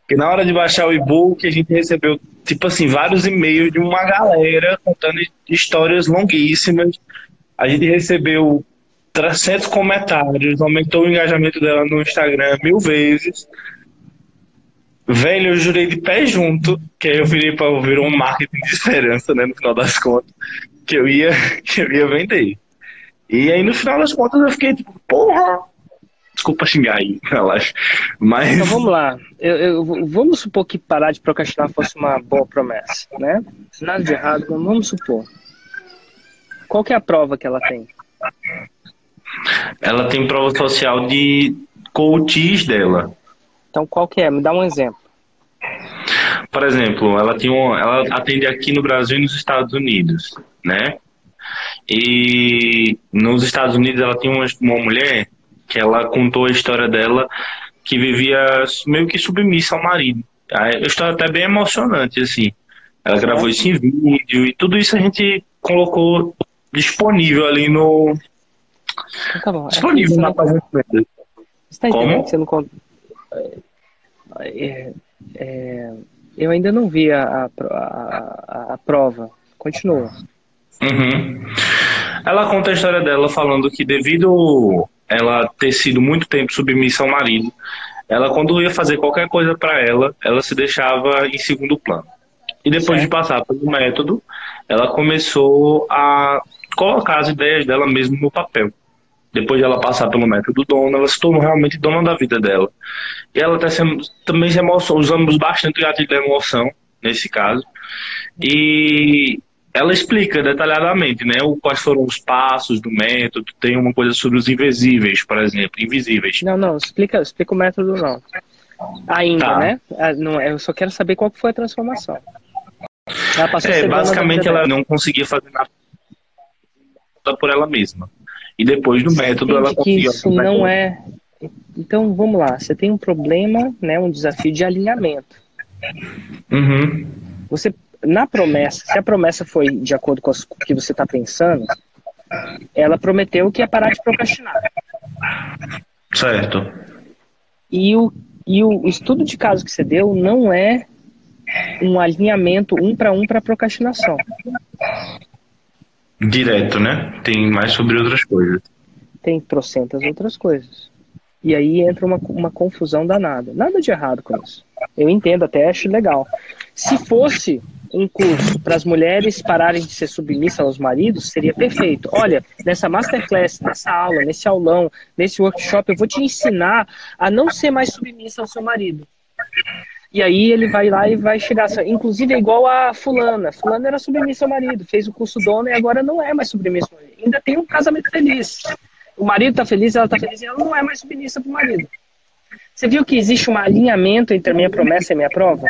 Porque na hora de baixar o e-book, a gente recebeu, tipo assim, vários e-mails de uma galera contando histórias longuíssimas. A gente recebeu 300 comentários, aumentou o engajamento dela no Instagram mil vezes. Velho, eu jurei de pé junto, que aí eu virei para ouvir um marketing de esperança, né, no final das contas, que eu ia, (laughs) que eu ia vender. E aí, no final das contas, eu fiquei tipo, porra! Desculpa xingar aí, (laughs) relaxa. Mas. Então vamos lá. Eu, eu- vamos supor que parar de procrastinar fosse uma boa promessa, né? Nada de errado, mas vamos supor. Qual que é a prova que ela tem? Ela tem prova social de coaches dela. Então qual que é? Me dá um exemplo. Por exemplo, ela tem um, ela atende aqui no Brasil e nos Estados Unidos, né? E nos Estados Unidos ela tem uma, uma mulher que ela contou a história dela que vivia meio que submissa ao marido. A história até bem emocionante, assim. Ela gravou isso em vídeo e tudo isso a gente colocou disponível ali no. Então tá bom. É Disponível na não- página. Você tá entendendo que você não conta. É, é, eu ainda não vi a, a- a- a prova. Continua. Uhum. Ela conta a história dela falando que devido ela ter sido muito tempo submissa ao marido, ela quando ia fazer qualquer coisa para ela, ela se deixava em segundo plano. E depois de Certo. passar pelo método, ela começou a colocar as ideias dela mesmo no papel. Depois de ela passar pelo método dona, ela se tornou realmente dona da vida dela. E ela tá sendo, também se emocionou, usamos bastante o gatilho da emoção, nesse caso. E ela explica detalhadamente, né, o, quais foram os passos do método. Tem uma coisa sobre os invisíveis, por exemplo, invisíveis. Não, não, explica, explica o método não. Ainda, Tá. né? Ah, não, eu só quero saber qual foi a transformação. Ela É, basicamente ela não conseguia fazer nada por ela mesma. E depois do método ela conseguiu. isso não é. Então vamos lá, você tem um problema, né, um desafio de alinhamento. Uhum. Você na promessa, se a promessa foi de acordo com o que você está pensando, ela prometeu que ia parar de procrastinar. Certo. E o, e o estudo de caso que você deu não é um alinhamento um para um para procrastinação. Direto, né? Tem mais sobre outras coisas. Tem trocentas outras coisas. E aí entra uma, uma confusão danada. Nada de errado com isso. Eu entendo, até acho legal. Se fosse um curso para as mulheres pararem de ser submissas aos maridos, seria perfeito. Olha, nessa masterclass, nessa aula, nesse aulão, nesse workshop, eu vou te ensinar a não ser mais submissa ao seu marido. E aí ele vai lá e vai chegar. Inclusive é igual a fulana. Fulana era submissa ao marido, fez o curso dona e agora não é mais submissa ao marido. Ainda tem um casamento feliz. O marido tá feliz, ela tá feliz e ela não é mais submissa pro marido. Você viu que existe um alinhamento entre a minha promessa e a minha prova?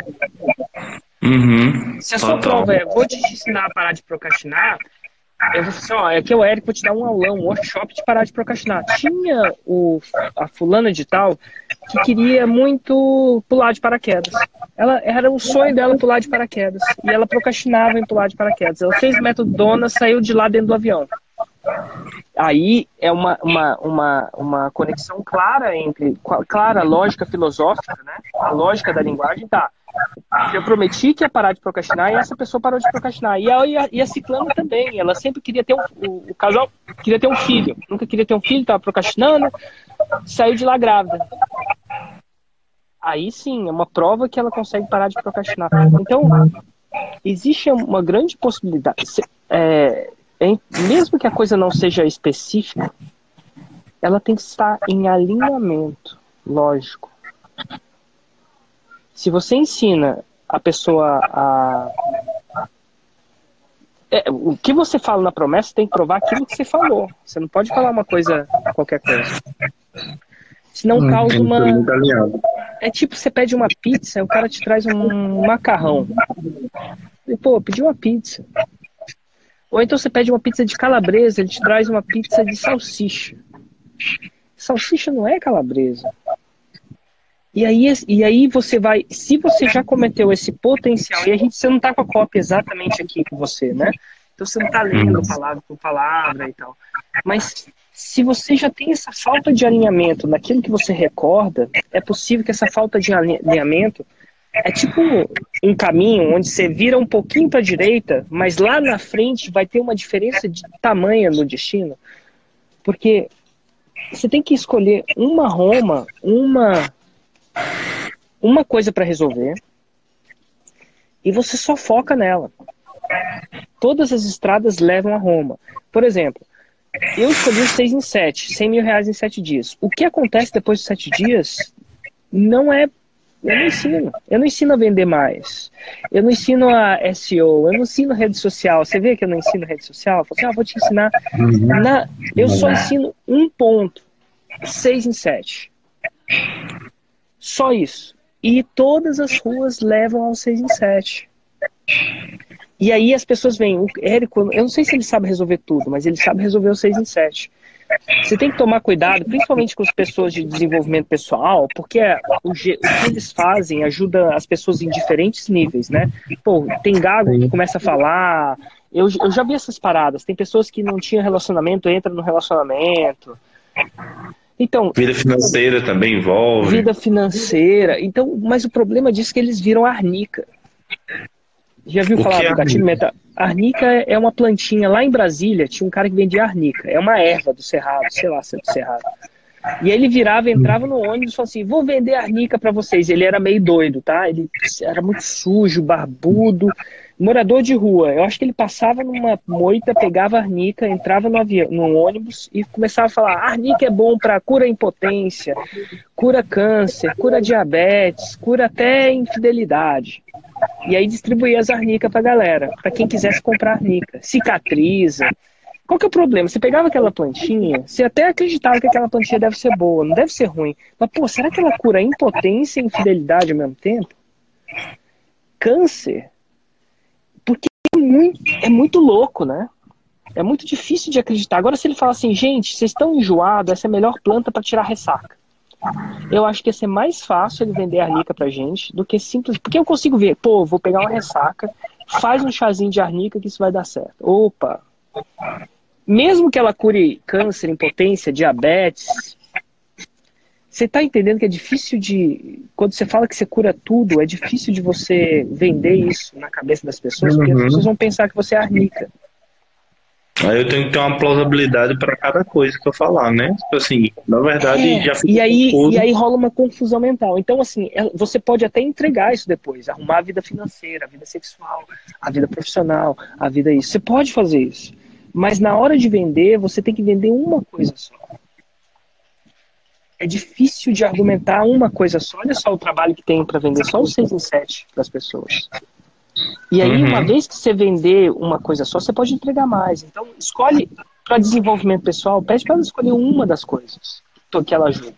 Uhum. Se a sua Total. prova é vou te ensinar a parar de procrastinar, eu vou assim, ó, aqui é o Eric, vou te dar um aulão, um workshop de parar de procrastinar. Tinha o, a fulana de tal que queria muito pular de paraquedas. Ela era o sonho dela pular de paraquedas. E ela procrastinava em pular de paraquedas. Ela fez método dona, saiu de lá dentro do avião. Aí é uma, uma, uma, uma conexão clara entre, clara, lógica filosófica, né? A lógica da linguagem, tá. Eu prometi que ia parar de procrastinar e essa pessoa parou de procrastinar. E a, e a, e a Ciclana também, ela sempre queria ter um. O, o casal queria ter um filho. Nunca queria ter um filho, tava procrastinando, saiu de lá grávida. Aí sim, é uma prova que ela consegue parar de procrastinar. Então, existe uma grande possibilidade. É, em, mesmo que a coisa não seja específica, ela tem que estar em alinhamento lógico. Se você ensina a pessoa a. É, o que você fala na promessa tem que provar aquilo que você falou. Você não pode falar uma coisa, qualquer coisa. Senão Hum, causa uma. É tipo, você pede uma pizza e o cara te traz um macarrão. E, pô, pediu uma pizza. Ou então você pede uma pizza de calabresa, ele te traz uma pizza de salsicha. Salsicha não é calabresa. E aí, e aí você vai, se você já cometeu esse potencial, e a gente, você não está com a cópia exatamente aqui com você, né? Então você não está lendo palavra por palavra e tal. Mas se você já tem essa falta de alinhamento naquilo que você recorda, é possível que essa falta de alinhamento é tipo um caminho onde você vira um pouquinho para a direita, mas lá na frente vai ter uma diferença de tamanho no destino. Porque você tem que escolher uma Roma, uma uma coisa para resolver e você só foca nela. Todas as estradas levam a Roma. Por exemplo, eu escolhi os 6 em 7, 100 mil reais em 7 dias. O que acontece depois de 7 dias não é. Eu não ensino. Eu não ensino a vender mais. Eu não ensino a SEO. Eu não ensino rede social. Você vê que eu não ensino rede social? Eu falo assim, ah, vou te ensinar. Uhum. Na... Eu só ensino um ponto. 6 em 7. Só isso. E todas as ruas levam ao 6 em 7. E aí as pessoas veem, o Érico, eu não sei se ele sabe resolver tudo, mas ele sabe resolver o 6 em 7. Você tem que tomar cuidado, principalmente com as pessoas de desenvolvimento pessoal, porque o, o que eles fazem ajuda as pessoas em diferentes níveis, né? Pô, tem gago que começa a falar. Eu, eu já vi essas paradas. Tem pessoas que não tinham relacionamento, entram no relacionamento. Então, vida financeira também envolve. Vida financeira. Então, mas o problema disso é que eles viram arnica. Já viu o falar é do gatilho mental? Arnica é uma plantinha. Lá em Brasília tinha um cara que vendia arnica. É uma erva do cerrado, sei lá se é do cerrado. E ele virava, entrava no ônibus e falava assim: vou vender arnica para vocês. Ele era meio doido, tá? Ele era muito sujo, barbudo, morador de rua. Eu acho que ele passava numa moita, pegava arnica, entrava no, avião, no ônibus e começava a falar: arnica é bom para cura impotência, cura câncer, cura diabetes, cura até infidelidade. E aí distribuía as arnicas pra galera, para quem quisesse comprar arnica. Cicatriza. Qual que é o problema? Você pegava aquela plantinha, você até acreditava que aquela plantinha deve ser boa, não deve ser ruim. Mas, pô, será que ela cura impotência e infidelidade ao mesmo tempo? Câncer? Porque é muito, é muito louco, né? É muito difícil de acreditar. Agora, se ele fala assim, gente, vocês estão enjoados, essa é a melhor planta para tirar ressaca. Eu acho que ia ser mais fácil ele vender a arnica pra gente do que simples. Porque eu consigo ver, pô, vou pegar uma ressaca, faz um chazinho de arnica que isso vai dar certo. Opa! Mesmo que ela cure câncer, impotência, diabetes, você está entendendo que é difícil de. Quando você fala que você cura tudo, é difícil de você vender isso na cabeça das pessoas, porque as uhum. pessoas vão pensar que você é arnica. Aí eu tenho que ter uma plausibilidade para cada coisa que eu falar, né? Tipo assim, na verdade, é, já e aí confuso. E aí rola uma confusão mental. Então, assim, é, você pode até entregar isso depois, arrumar a vida financeira, a vida sexual, a vida profissional, a vida isso. Você pode fazer isso. Mas na hora de vender, você tem que vender uma coisa só. É difícil de argumentar uma coisa só. Olha só o trabalho que tem para vender só os 6 em 7 para as pessoas. E aí, uhum. uma vez que você vender uma coisa só, você pode entregar mais. Então, escolhe para desenvolvimento pessoal, pede para ela escolher uma das coisas que ela ajuda.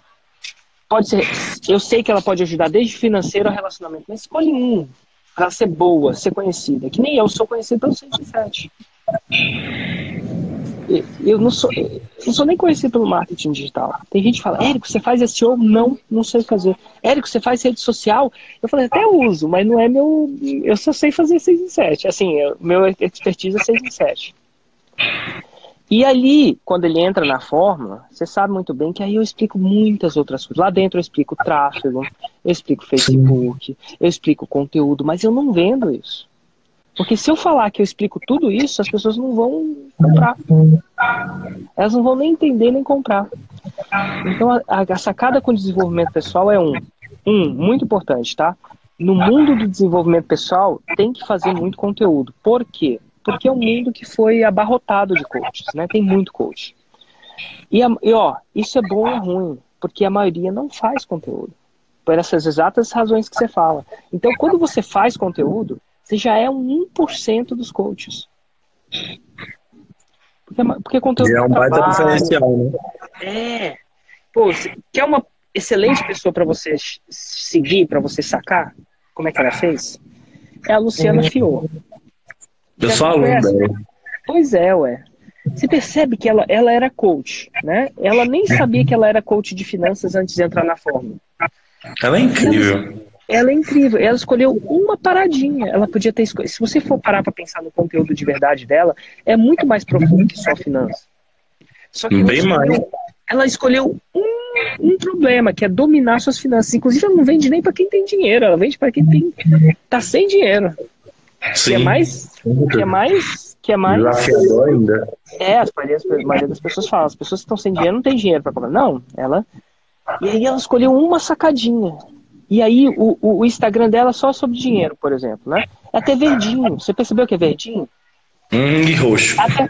Pode ser, eu sei que ela pode ajudar desde financeiro a relacionamento, mas escolhe um para ser boa, ser conhecida. Que nem eu sou conhecido pelo 107 eu não sou, eu não sou nem conhecido pelo marketing digital. Tem gente que fala, Érico, você faz SEO? Não, não sei fazer. Érico, você faz rede social? Eu falei, até uso, mas não é meu. Eu só sei fazer 6 em 7. Assim, meu expertise é 6 em 7. E ali, quando ele entra na fórmula, você sabe muito bem que aí eu explico muitas outras coisas. Lá dentro eu explico tráfego, eu explico Facebook, eu explico conteúdo, mas eu não vendo isso. Porque se eu falar que eu explico tudo isso, as pessoas não vão comprar. Elas não vão nem entender nem comprar. Então a, a sacada com o desenvolvimento pessoal é um. Um, muito importante, tá? No mundo do desenvolvimento pessoal, tem que fazer muito conteúdo. Por quê? Porque é um mundo que foi abarrotado de coaches, né? Tem muito coach. E, e ó, isso é bom e é ruim, porque a maioria não faz conteúdo. Por essas exatas razões que você fala. Então, quando você faz conteúdo, você já é um 1% dos coaches. Porque, porque conteúdo. é um baita diferencial, né? É. Pô, quer uma excelente pessoa para você seguir, para você sacar? Como é que ela fez? É a Luciana uhum. Fior. Eu sou aluno Pois é, ué. Você percebe que ela, ela era coach, né? Ela nem sabia que ela era coach de finanças antes de entrar na fórmula. Ela é incrível. Ela é incrível. Ela escolheu uma paradinha. Ela podia ter escolhido. Se você for parar para pensar no conteúdo de verdade dela, é muito mais profundo que só finanças. Só que Bem ela mais. escolheu, ela escolheu um, um problema, que é dominar suas finanças. Inclusive, ela não vende nem para quem tem dinheiro, ela vende para quem tem, tá sem dinheiro. Que Sim. é mais. Que é mais. Que é mais. Desafiador ainda. É, as maioria, a maioria das pessoas falam, as pessoas que estão sem dinheiro não tem dinheiro para comprar. Não, ela. E aí ela escolheu uma sacadinha. E aí o, o, Instagram dela é só sobre dinheiro, por exemplo, né? É até verdinho. Você percebeu que é verdinho? Hum, e roxo. Até...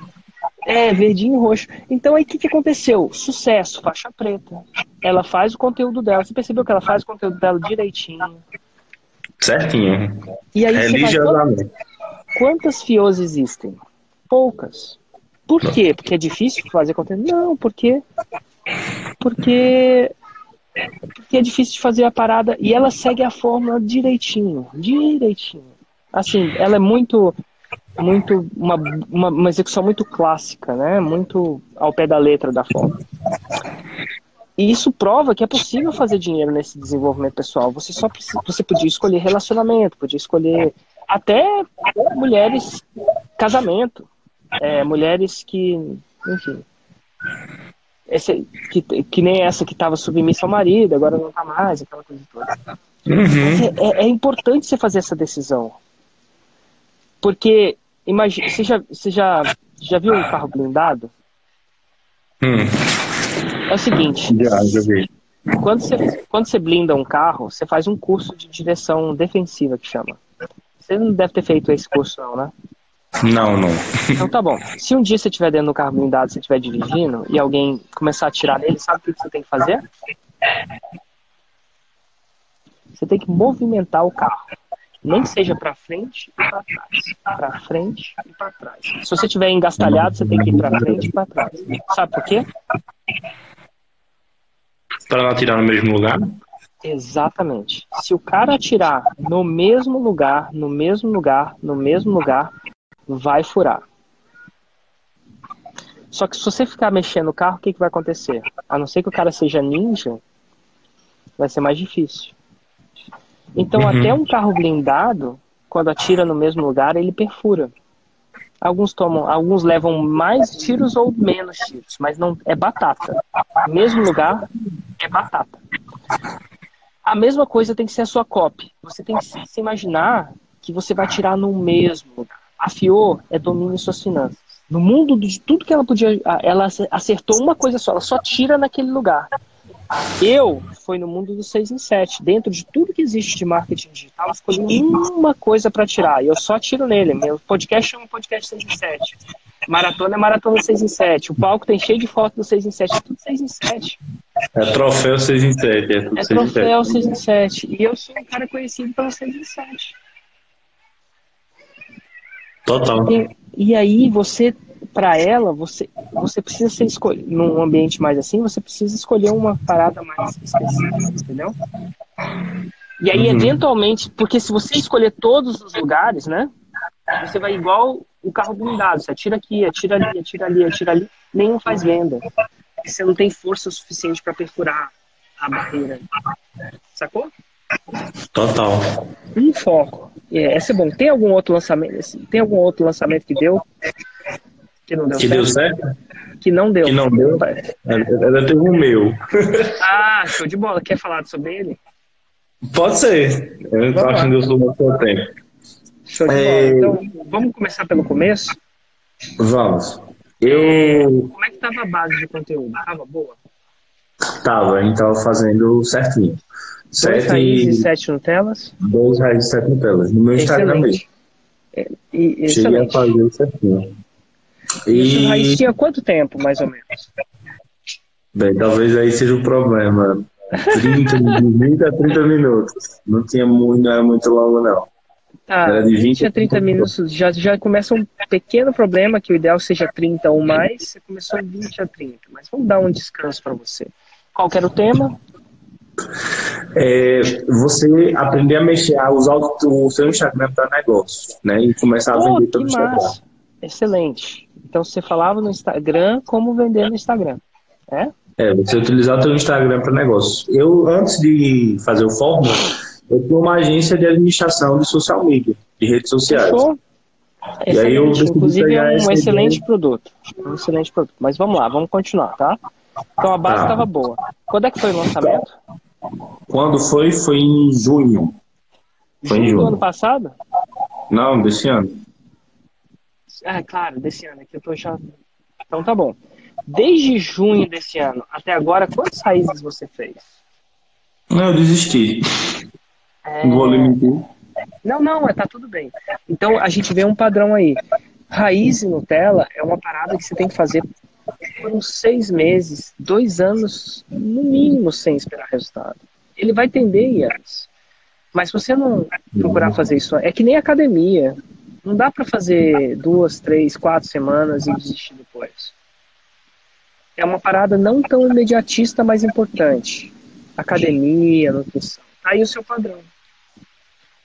É, verdinho e roxo. Então aí o que, que aconteceu? Sucesso, faixa preta. Ela faz o conteúdo dela. Você percebeu que ela faz o conteúdo dela direitinho. Certinho. E aí você faz, Religiosamente. Quantas FIOs existem? Poucas. Por quê? Porque é difícil fazer conteúdo? Não, porque. Porque. Porque é difícil de fazer a parada. E ela segue a fórmula direitinho. Direitinho. Assim, ela é muito. Muito. Uma, uma, uma execução muito clássica, né? Muito ao pé da letra da fórmula. E isso prova que é possível fazer dinheiro nesse desenvolvimento pessoal. Você só precisa, você podia escolher relacionamento, podia escolher até mulheres, casamento, é, mulheres que, enfim, esse, que, que nem essa que estava submissa ao marido, agora não está mais, aquela coisa toda. Uhum. É, é importante você fazer essa decisão. Porque, imagina, você já, você já, já viu um carro blindado? Hum. É o seguinte, Já, já vi. quando você, quando você blinda um carro, você faz um curso de direção defensiva, que chama. Você não deve ter feito esse curso, não, né? Não, não. Então tá bom. Se um dia você estiver dentro do carro blindado, você estiver dirigindo e alguém começar a atirar nele, sabe o que você tem que fazer? Você tem que movimentar o carro. Nem que seja para frente e para trás. Para frente e para trás. Se você estiver engastalhado, você tem que ir para frente e para trás. Sabe por quê? Para não atirar no mesmo lugar? Exatamente. Se o cara atirar no mesmo lugar, no mesmo lugar, no mesmo lugar, vai furar. Só que se você ficar mexendo no carro, o que, que vai acontecer? A não ser que o cara seja ninja, vai ser mais difícil. Então, Uhum. até um carro blindado, quando atira no mesmo lugar, ele perfura. Alguns tomam, alguns levam mais tiros ou menos tiros, mas não é batata. Mesmo lugar é batata. A mesma coisa tem que ser a sua copy. Você tem que se imaginar que você vai tirar no mesmo lugar. A FIO é domínio suas finanças. No mundo de tudo que ela podia, ela acertou uma coisa só, ela só tira naquele lugar. Eu foi no mundo do 6 em 7. Dentro de tudo que existe de marketing digital, eu escolhi uma coisa para tirar. E eu só tiro nele. Meu podcast é um podcast 6 em 7. Maratona é maratona 6 em 7. O palco tem cheio de foto do 6 em 7. É tudo 6 em 7. É troféu 6 em 7. É É 6 em 7. troféu 6 em 7. E eu sou um cara conhecido pelo 6 em 7. Total. E, e aí você, para ela, você, você precisa ser escolhido num ambiente mais assim, você precisa escolher uma parada mais específica, entendeu? E aí, Uhum. eventualmente, porque se você escolher todos os lugares, né? Você vai igual o carro blindado, você atira aqui, atira ali, atira ali, atira ali, nenhum faz venda. Você não tem força suficiente para perfurar a barreira. Sacou? Total. Um foco. É, esse é bom. Tem algum outro lançamento? esse- Tem algum outro lançamento que deu? Que não deu Que certo? deu certo? Que não deu. Que não deu? Ela teve o meu. Ah, show de bola. Quer falar sobre ele? Pode ser. Eu Vamos achando que eu sou muito tempo. Show de É. bola. Então, vamos começar pelo começo? Vamos. Eu Como é que tava a base de conteúdo? Tava boa? tava, a gente tava fazendo certinho. Dois raízes e Sete, Nutellas. dois raízes e sete Nutellas. No meu Instagram mesmo. Excelente. É, e, Cheguei a fazer certinho. E esse raiz E, tinha quanto tempo, mais ou menos? bem, talvez aí seja o problema. 30, de 20 a 30 minutos. Não tinha muito, não era muito longo, não. Tá, Era de 20 a 30 30 minutos já, já começa um pequeno problema, que o ideal seja 30 ou mais. Você começou em 20 a 30, mas vamos dar um descanso para você. Qual que era o tema? É, você aprender a mexer, a usar o, seu Instagram para negócio, né? E começar a vender que pelo Instagram. Excelente. Então você falava no Instagram como vender no Instagram, é? É, você utilizar o seu Instagram para negócio. Eu, antes de fazer o Fórmula, eu tinha uma agência de administração de social media, de redes sociais. Fechou? Inclusive é um excelente ideia. produto. Um excelente produto. Mas vamos lá, vamos continuar, tá? Então a base estava tá. boa. Quando é que foi o lançamento? Quando foi? Foi em junho. Foi junho em junho. do ano passado? Não, desse ano. É, claro, desse ano. Aqui eu tô já. Então tá bom. Desde junho desse ano até agora, quantas raízes você fez? Não, eu desisti. É... Não vou limitar. Não, não, é, tá tudo bem. Então a gente vê um padrão aí. Raiz e Nutella é uma parada que você tem que fazer uns seis meses, dois anos, no mínimo, sem esperar resultado. Ele vai tender antes. Mas se você não procurar fazer isso, é que nem academia. Não dá para fazer duas, três, quatro semanas e desistir depois. É uma parada não tão imediatista, mas importante. Academia, nutrição. Tá aí o seu padrão.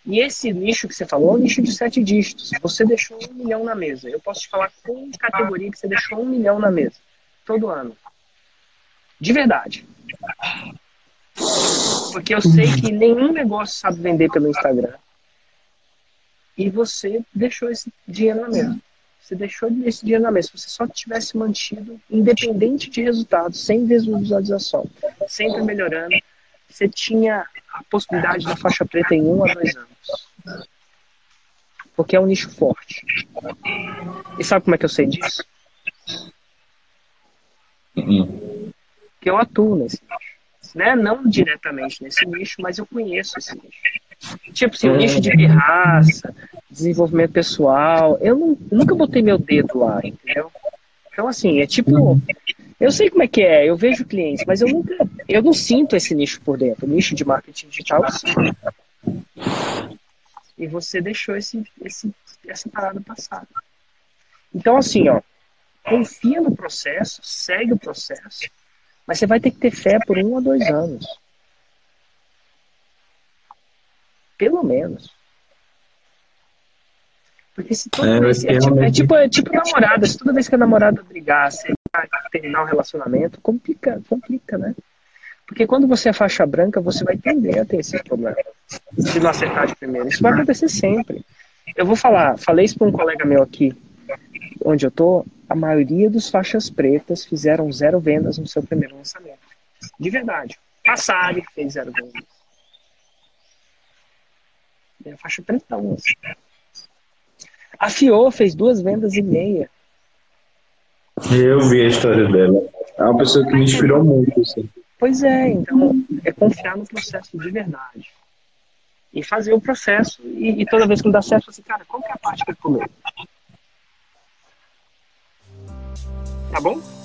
E esse nicho que você falou é um nicho de sete dígitos. Você deixou um milhão na mesa. Eu posso te falar com categoria que você deixou um milhão na mesa. Todo ano. De verdade. Porque eu sei que nenhum negócio sabe vender pelo Instagram. E você deixou esse dinheiro na mesa. Você deixou esse dinheiro na mesa. Se você só tivesse mantido, independente de resultados, sem visualização, sempre melhorando, você tinha a possibilidade da faixa preta em um a dois anos. Porque é um nicho forte. E sabe como é que eu sei disso? Uhum. Que eu atuo nesse nicho. Né? Não diretamente nesse nicho, mas eu conheço esse nicho. Tipo assim, o nicho de pirraça, desenvolvimento pessoal. Eu não, nunca botei meu dedo lá, entendeu? Então, assim, é tipo. Eu sei como é que é, eu vejo clientes, mas eu nunca. Eu não sinto esse nicho por dentro. O nicho de marketing digital sinto. E você deixou esse, esse, essa parada passada. Então, assim, ó, confia no processo, segue o processo, mas você vai ter que ter fé por um a dois anos. Pelo menos. Porque se toda é, vez, é, tipo, é, tipo, é tipo namorada, se toda vez que a namorada brigar, você terminar o um relacionamento, complica, complica, né? Porque quando você é faixa branca, você vai tender a ter esse problema. Se não acertar de primeira. Isso vai acontecer sempre. Eu vou falar, falei isso para um colega meu aqui, onde eu tô, a maioria dos faixas pretas fizeram zero vendas no seu primeiro lançamento. De verdade. Passari fez zero vendas. É a faixa pretão. Assim. A Fio fez duas vendas e meia. Eu vi a história dela. É uma pessoa que me inspirou muito. Assim. Pois é, então é confiar no processo de verdade. E fazer o processo. E, e toda vez que não dá certo, assim, cara, qual que é a parte que eu comer? Tá bom?